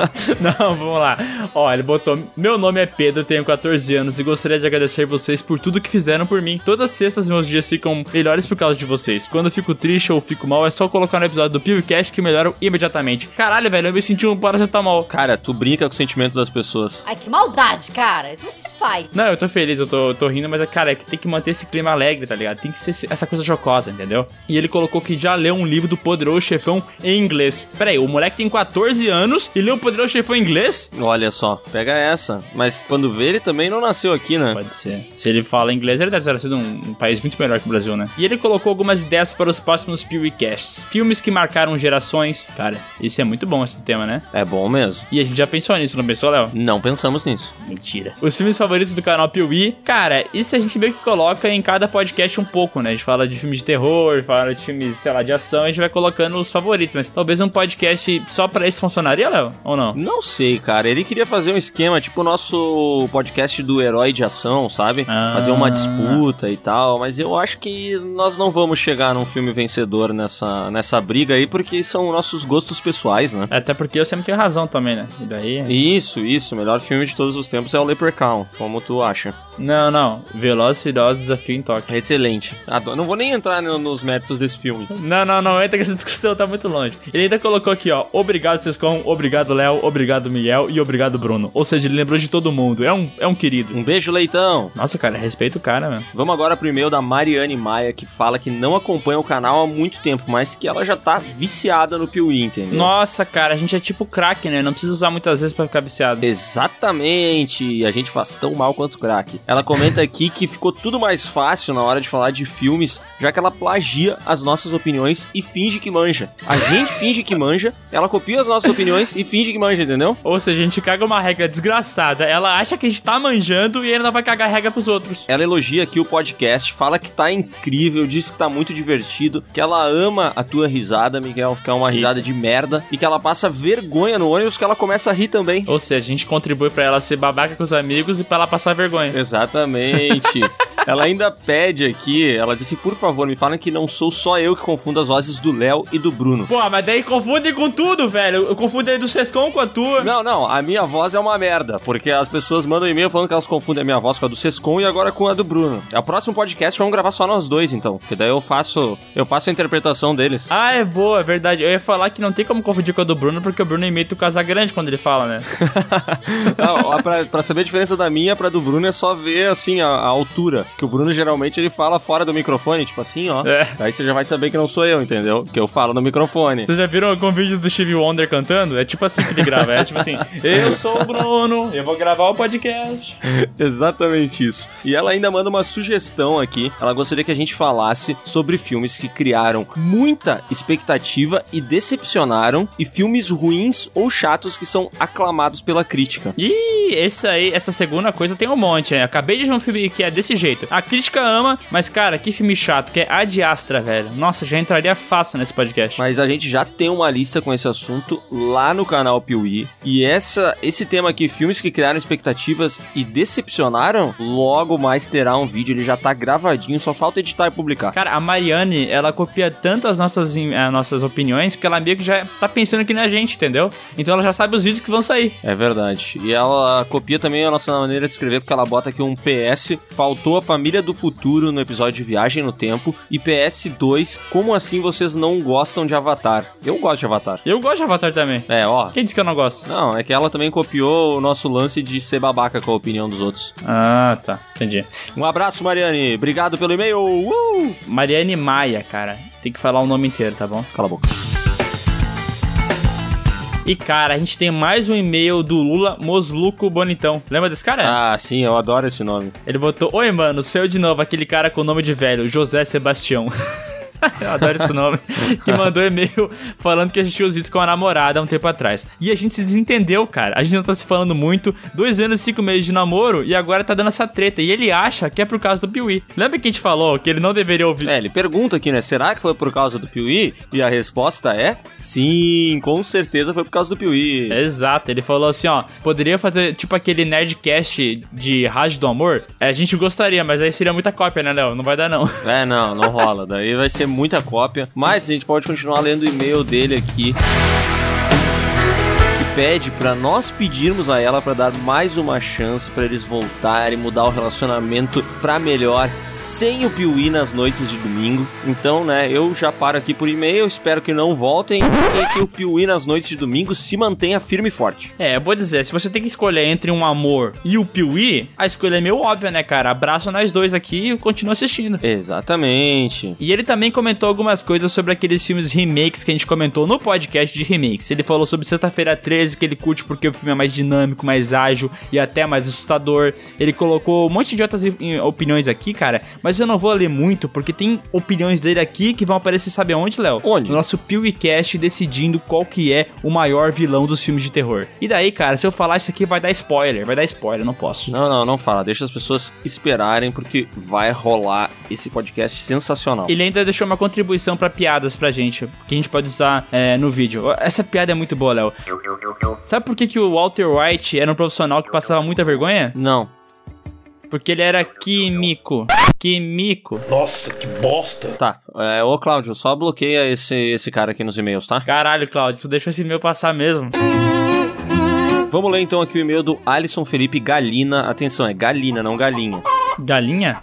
Speaker 5: Não, vamos lá. Ó, ele botou: Meu nome é Pedro, tenho 14 anos e gostaria de agradecer vocês por tudo que fizeram por mim. Todas as sextas meus dias ficam melhores por causa de vocês. Quando eu fico triste ou fico mal, é só colocar no episódio do PewCast que melhoram imediatamente. Caralho, velho, eu me senti um paracetamol.
Speaker 3: Cara, tu brinca com o sentimento das pessoas.
Speaker 9: Ai, que maldade, cara. Isso não se faz.
Speaker 5: Não, eu tô feliz, eu tô, eu tô rindo, mas, cara, é que tem que manter esse clima alegre, tá ligado? Tem que ser essa coisa jocosa, entendeu? E ele colocou que já leu um livro do Poderoso Chefão em inglês. Pera aí, o moleque tem 14 anos e leu o Poderoso Chefão em inglês?
Speaker 3: Olha só, pega essa. Mas quando vê, ele também não nasceu aqui, né?
Speaker 5: Pode ser. Se ele fala inglês, ele deve ter sido um, um país muito melhor que o Brasil, né? E ele colocou algumas ideias para os próximos PewCasts. Filmes que marcaram gerações. Cara, isso é muito bom esse tema, né?
Speaker 3: É bom mesmo.
Speaker 5: E a gente já pensou nisso, não pensou, Léo?
Speaker 3: Não pensamos nisso.
Speaker 5: Mentira. Os filmes favoritos do canal Piuí, cara, isso a gente meio que coloca em cada podcast um pouco, né? A gente fala de filmes de terror, fala de filmes, sei lá, de ação, a gente vai colocando os favoritos, mas talvez um podcast só pra isso funcionaria, Léo? Ou não?
Speaker 3: Não sei, cara. Ele queria fazer um esquema, tipo o nosso podcast do herói de ação, sabe?
Speaker 5: Ah.
Speaker 3: Fazer uma disputa e tal. Mas eu acho que nós não vamos chegar num filme vencedor nessa, nessa briga aí, porque são nossos gostos pessoais, né?
Speaker 5: Até porque eu sempre tenho razão também, né? E daí.
Speaker 3: Isso, isso. O melhor filme de todos os tempos é o Leprechaun, como tu acha.
Speaker 5: Não, não. Velozes e Furiosos Desafio em Tóquio.
Speaker 3: Excelente. Adoro. Não vou nem entrar no- nos méritos desse filme.
Speaker 5: Não, não, não, entra que essa discussão tá muito longe. Ele ainda colocou aqui, ó. Obrigado, Sescom, obrigado, Léo, obrigado, Miguel e obrigado, Bruno. Ou seja, ele lembrou de todo mundo. É um, é um querido.
Speaker 3: Um beijo, Leitão.
Speaker 5: Nossa, cara, respeita o cara, mano.
Speaker 3: Vamos agora pro e-mail da Mariane Maia, que fala que não acompanha o canal há muito tempo, mas que ela já tá viciada no Piuí, entendeu?
Speaker 5: Nossa, cara, a gente é tipo crack, né? Não precisa usar muitas vezes pra ficar viciado.
Speaker 3: Exatamente, a gente faz tão mal quanto crack. Ela comenta aqui que ficou tudo mais fácil na hora de falar de filmes, já que ela plagia as nossas opiniões e finge que manja. A gente finge que manja, ela copia as nossas opiniões e finge que manja, entendeu?
Speaker 5: Ou seja, a gente caga uma regra desgraçada. Ela acha que a gente tá manjando e ainda vai cagar regra pros outros.
Speaker 3: Ela elogia aqui o podcast, fala que tá incrível, diz que tá muito divertido, que ela ama a tua risada, Miguel, que é uma risada de merda, e que ela passa vergonha no ônibus que ela começa a rir também.
Speaker 5: Ou seja, a gente contribui pra ela ser babaca com os amigos e pra ela passar vergonha.
Speaker 3: Exatamente. ela ainda pede aqui, ela disse, por favor, me falem que não sou só eu que confundo as vozes do Léo e do Bruno.
Speaker 5: Pô, mas daí confundem com tudo, velho. Eu confundo aí do Sescom com a tua.
Speaker 3: Não, não, a minha voz é uma merda, porque as pessoas mandam e-mail falando que elas confundem a minha voz com a do Sescom e agora com a do Bruno. É o próximo podcast, vamos gravar só nós dois, então, porque daí eu faço, eu faço a interpretação deles.
Speaker 5: Ah, é boa, é verdade. Eu ia falar que não tem como confundir com a do Bruno, porque o Bruno imita o Casagrande quando ele fala, né?
Speaker 3: Não, pra, pra saber a diferença da minha pra do Bruno é só ver, assim, a, a altura, que o Bruno geralmente ele fala fora do microfone, tipo assim, ó.
Speaker 5: É.
Speaker 3: Aí você já vai saber que não sou eu, entendeu? Que eu falo no microfone.
Speaker 5: Vocês já viram algum vídeo do Steve Wonder cantando? É tipo assim que ele grava. É tipo assim: Eu sou o Bruno, eu vou gravar o podcast.
Speaker 3: Exatamente isso. E ela ainda manda uma sugestão aqui. Ela gostaria que a gente falasse sobre filmes que criaram muita expectativa e decepcionaram, e filmes ruins ou chatos que são aclamados pela crítica.
Speaker 5: Ih, esse aí, essa segunda coisa tem um monte, né? Acabei de ver um filme que é desse jeito. A crítica ama, mas cara, que filme chato, que é Ad Astra, velho. Nossa, já entraria fácil nesse podcast.
Speaker 3: Mas a gente já tem uma lista com esse assunto lá no canal Piuí. E essa, esse tema aqui, filmes que criaram expectativas e decepcionaram, logo mais terá um vídeo. Ele já tá gravadinho, só falta editar e publicar.
Speaker 5: Cara, a Mariane, ela copia tanto as nossas, as nossas opiniões que ela meio que já tá pensando que nem a gente, entendeu? Então ela já sabe os vídeos que vão sair.
Speaker 3: É verdade. E ela copia também a nossa maneira de escrever, porque ela bota aqui um PS. Faltou a família do futuro no episódio de Viagem no Tempo. E PS2, como assim vocês não gostam de Avatar? Eu gosto de Avatar.
Speaker 5: Eu gosto de Avatar também.
Speaker 3: É, ó.
Speaker 5: Quem disse que eu não gosto?
Speaker 3: Não, é que ela também copiou o nosso lance de ser babaca com a opinião dos outros.
Speaker 5: Ah, tá. Entendi.
Speaker 3: Um abraço, Mariane. Obrigado pelo e-mail. Uh!
Speaker 5: Mariane Maia, cara. Tem que falar o nome inteiro, tá bom?
Speaker 3: Cala a boca.
Speaker 5: E, cara, a gente tem mais um e-mail do Lula Mosluco Bonitão. Lembra desse cara?
Speaker 3: Ah, sim, eu adoro esse nome.
Speaker 5: Ele botou: Oi, mano, seu de novo, aquele cara com o nome de velho, José Sebastião. Eu adoro esse nome. que mandou e-mail falando que assistiu os vídeos com a namorada há um tempo atrás. E a gente se desentendeu, cara. A gente não tá se falando muito. Dois anos e cinco meses de namoro e agora tá dando essa treta. E ele acha que é por causa do Piuí. Lembra que a gente falou que ele não deveria ouvir?
Speaker 3: É, ele pergunta aqui, né? Será que foi por causa do Piuí? E a resposta é sim, com certeza foi por causa do Piuí.
Speaker 5: Exato, ele falou assim, ó, poderia fazer tipo aquele Nerdcast de Rádio do Amor? É, a gente gostaria, mas aí seria muita cópia, né, Léo? Não vai dar não.
Speaker 3: É, não, não rola. Daí vai ser muita cópia. Mas a gente pode continuar lendo o e-mail dele aqui. Pede pra nós pedirmos a ela pra dar mais uma chance pra eles voltarem, mudar o relacionamento pra melhor, sem o Piuí nas noites de domingo. Então, né, eu já paro aqui por e-mail, espero que não voltem e que o Piuí nas noites de domingo se mantenha firme e forte.
Speaker 5: É, eu vou dizer, se você tem que escolher entre um amor e o Piuí, a escolha é meio óbvia, né, cara? Abraço nós dois aqui e continua assistindo.
Speaker 3: Exatamente.
Speaker 5: E ele também comentou algumas coisas sobre aqueles filmes remakes que a gente comentou no podcast de remakes. Ele falou sobre Sexta-feira 13, que ele curte porque o filme é mais dinâmico, mais ágil e até mais assustador. Ele colocou um monte de outras opiniões aqui, cara, mas eu não vou ler muito porque tem opiniões dele aqui que vão aparecer, sabe aonde, Léo?
Speaker 3: Onde?
Speaker 5: No nosso PewCast decidindo qual que é o maior vilão dos filmes de terror. E daí, cara, se eu falar isso aqui vai dar spoiler, vai dar spoiler, não posso.
Speaker 3: Não, não, não fala. Deixa as pessoas esperarem, porque vai rolar esse podcast sensacional.
Speaker 5: Ele ainda deixou uma contribuição pra piadas pra gente, que a gente pode usar é, no vídeo. Essa piada é muito boa, Léo. Sabe por que, que o Walter White era um profissional que passava muita vergonha?
Speaker 3: Não.
Speaker 5: Porque ele era químico. Químico.
Speaker 2: Nossa, que bosta.
Speaker 3: Tá, é, ô Cláudio, só bloqueia esse, esse cara aqui nos e-mails, tá?
Speaker 5: Caralho, Claudio, tu deixou esse meu passar mesmo.
Speaker 3: Vamos ler então aqui o e-mail do Alisson Felipe Galina. Atenção, é Galina, não Galinha.
Speaker 5: Galinha?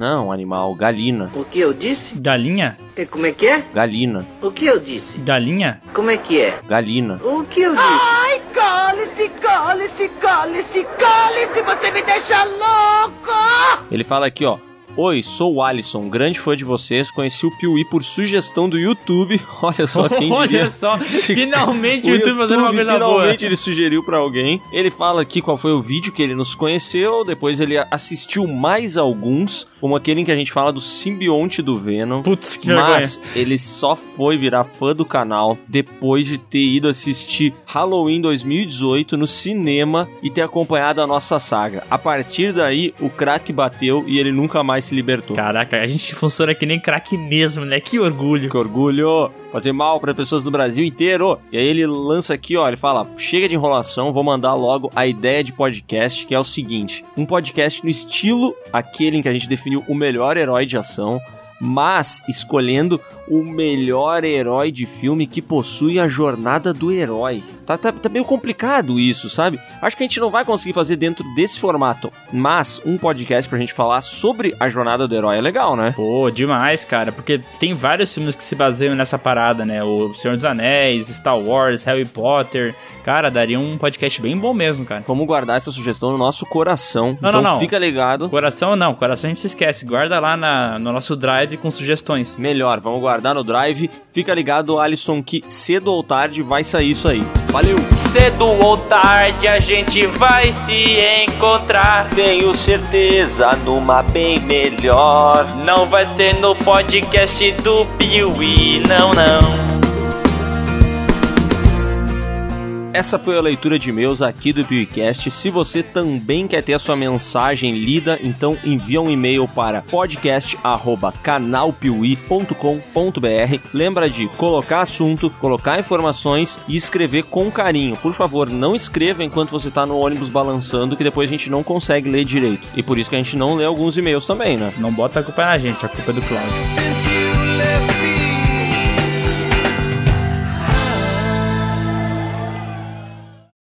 Speaker 3: Não, animal, Galina.
Speaker 8: O que eu disse?
Speaker 5: Galinha?
Speaker 8: E como é que é?
Speaker 3: Galina,
Speaker 8: O que eu disse?
Speaker 5: Galinha?
Speaker 8: Como é que é?
Speaker 3: Galina.
Speaker 8: O que eu disse?
Speaker 10: Ai, cale-se, cale-se, cale-se, cale-se, você me deixa louco!
Speaker 3: Ele fala aqui, ó. Oi, sou o Alisson, grande fã de vocês. Conheci o Piuí por sugestão do YouTube. Olha só quem
Speaker 5: Olha
Speaker 3: diria.
Speaker 5: só,
Speaker 3: Se-
Speaker 5: finalmente o YouTube fazendo uma coisa boa.
Speaker 3: finalmente ele sugeriu pra alguém. Ele fala aqui qual foi o vídeo que ele nos conheceu. Depois ele assistiu mais alguns, como aquele em que a gente fala do simbionte do Venom.
Speaker 5: Putz, que
Speaker 3: Mas ele só foi virar fã do canal depois de ter ido assistir Halloween 2018 no cinema e ter acompanhado a nossa saga. A partir daí, o crack bateu e ele nunca mais se libertou.
Speaker 5: Caraca, a gente funciona que nem craque mesmo, né? Que orgulho.
Speaker 3: Que orgulho! Fazer mal para pessoas do Brasil inteiro. E aí ele lança aqui, ó, ele fala: "Chega de enrolação, vou mandar logo a ideia de podcast, que é o seguinte: um podcast no estilo aquele em que a gente definiu o melhor herói de ação, mas escolhendo o melhor herói de filme que possui a jornada do herói. Tá, tá, tá meio complicado isso, sabe? Acho que a gente não vai conseguir fazer dentro desse formato, mas um podcast pra gente falar sobre a jornada do herói é legal, né?
Speaker 5: Pô, demais, cara, porque tem vários filmes que se baseiam nessa parada, né? O Senhor dos Anéis, Star Wars, Harry Potter. Cara, daria um podcast bem bom mesmo, cara.
Speaker 3: Vamos guardar essa sugestão no nosso coração.
Speaker 5: Não,
Speaker 3: então
Speaker 5: não, não.
Speaker 3: fica ligado.
Speaker 5: Coração não, coração a gente se esquece. Guarda lá na- no nosso drive com sugestões.
Speaker 3: Melhor, vamos guardar no drive. Fica ligado, Alisson, que cedo ou tarde vai sair isso aí. Valeu!
Speaker 5: Cedo ou tarde a gente vai se encontrar.
Speaker 3: Tenho certeza numa bem melhor.
Speaker 5: Não vai ser no podcast do Piuí, não, não.
Speaker 3: Essa foi a leitura de e-mails aqui do PewCast. Se você também quer ter a sua mensagem lida, então envia um e-mail para podcast@canalpiuí.com.br. Lembra de colocar assunto, colocar informações e escrever com carinho. Por favor, não escreva enquanto você está no ônibus balançando, que depois a gente não consegue ler direito. E por isso que a gente não lê alguns e-mails também, né?
Speaker 5: Não bota a culpa na gente, a culpa é do Cláudio.
Speaker 10: Since you left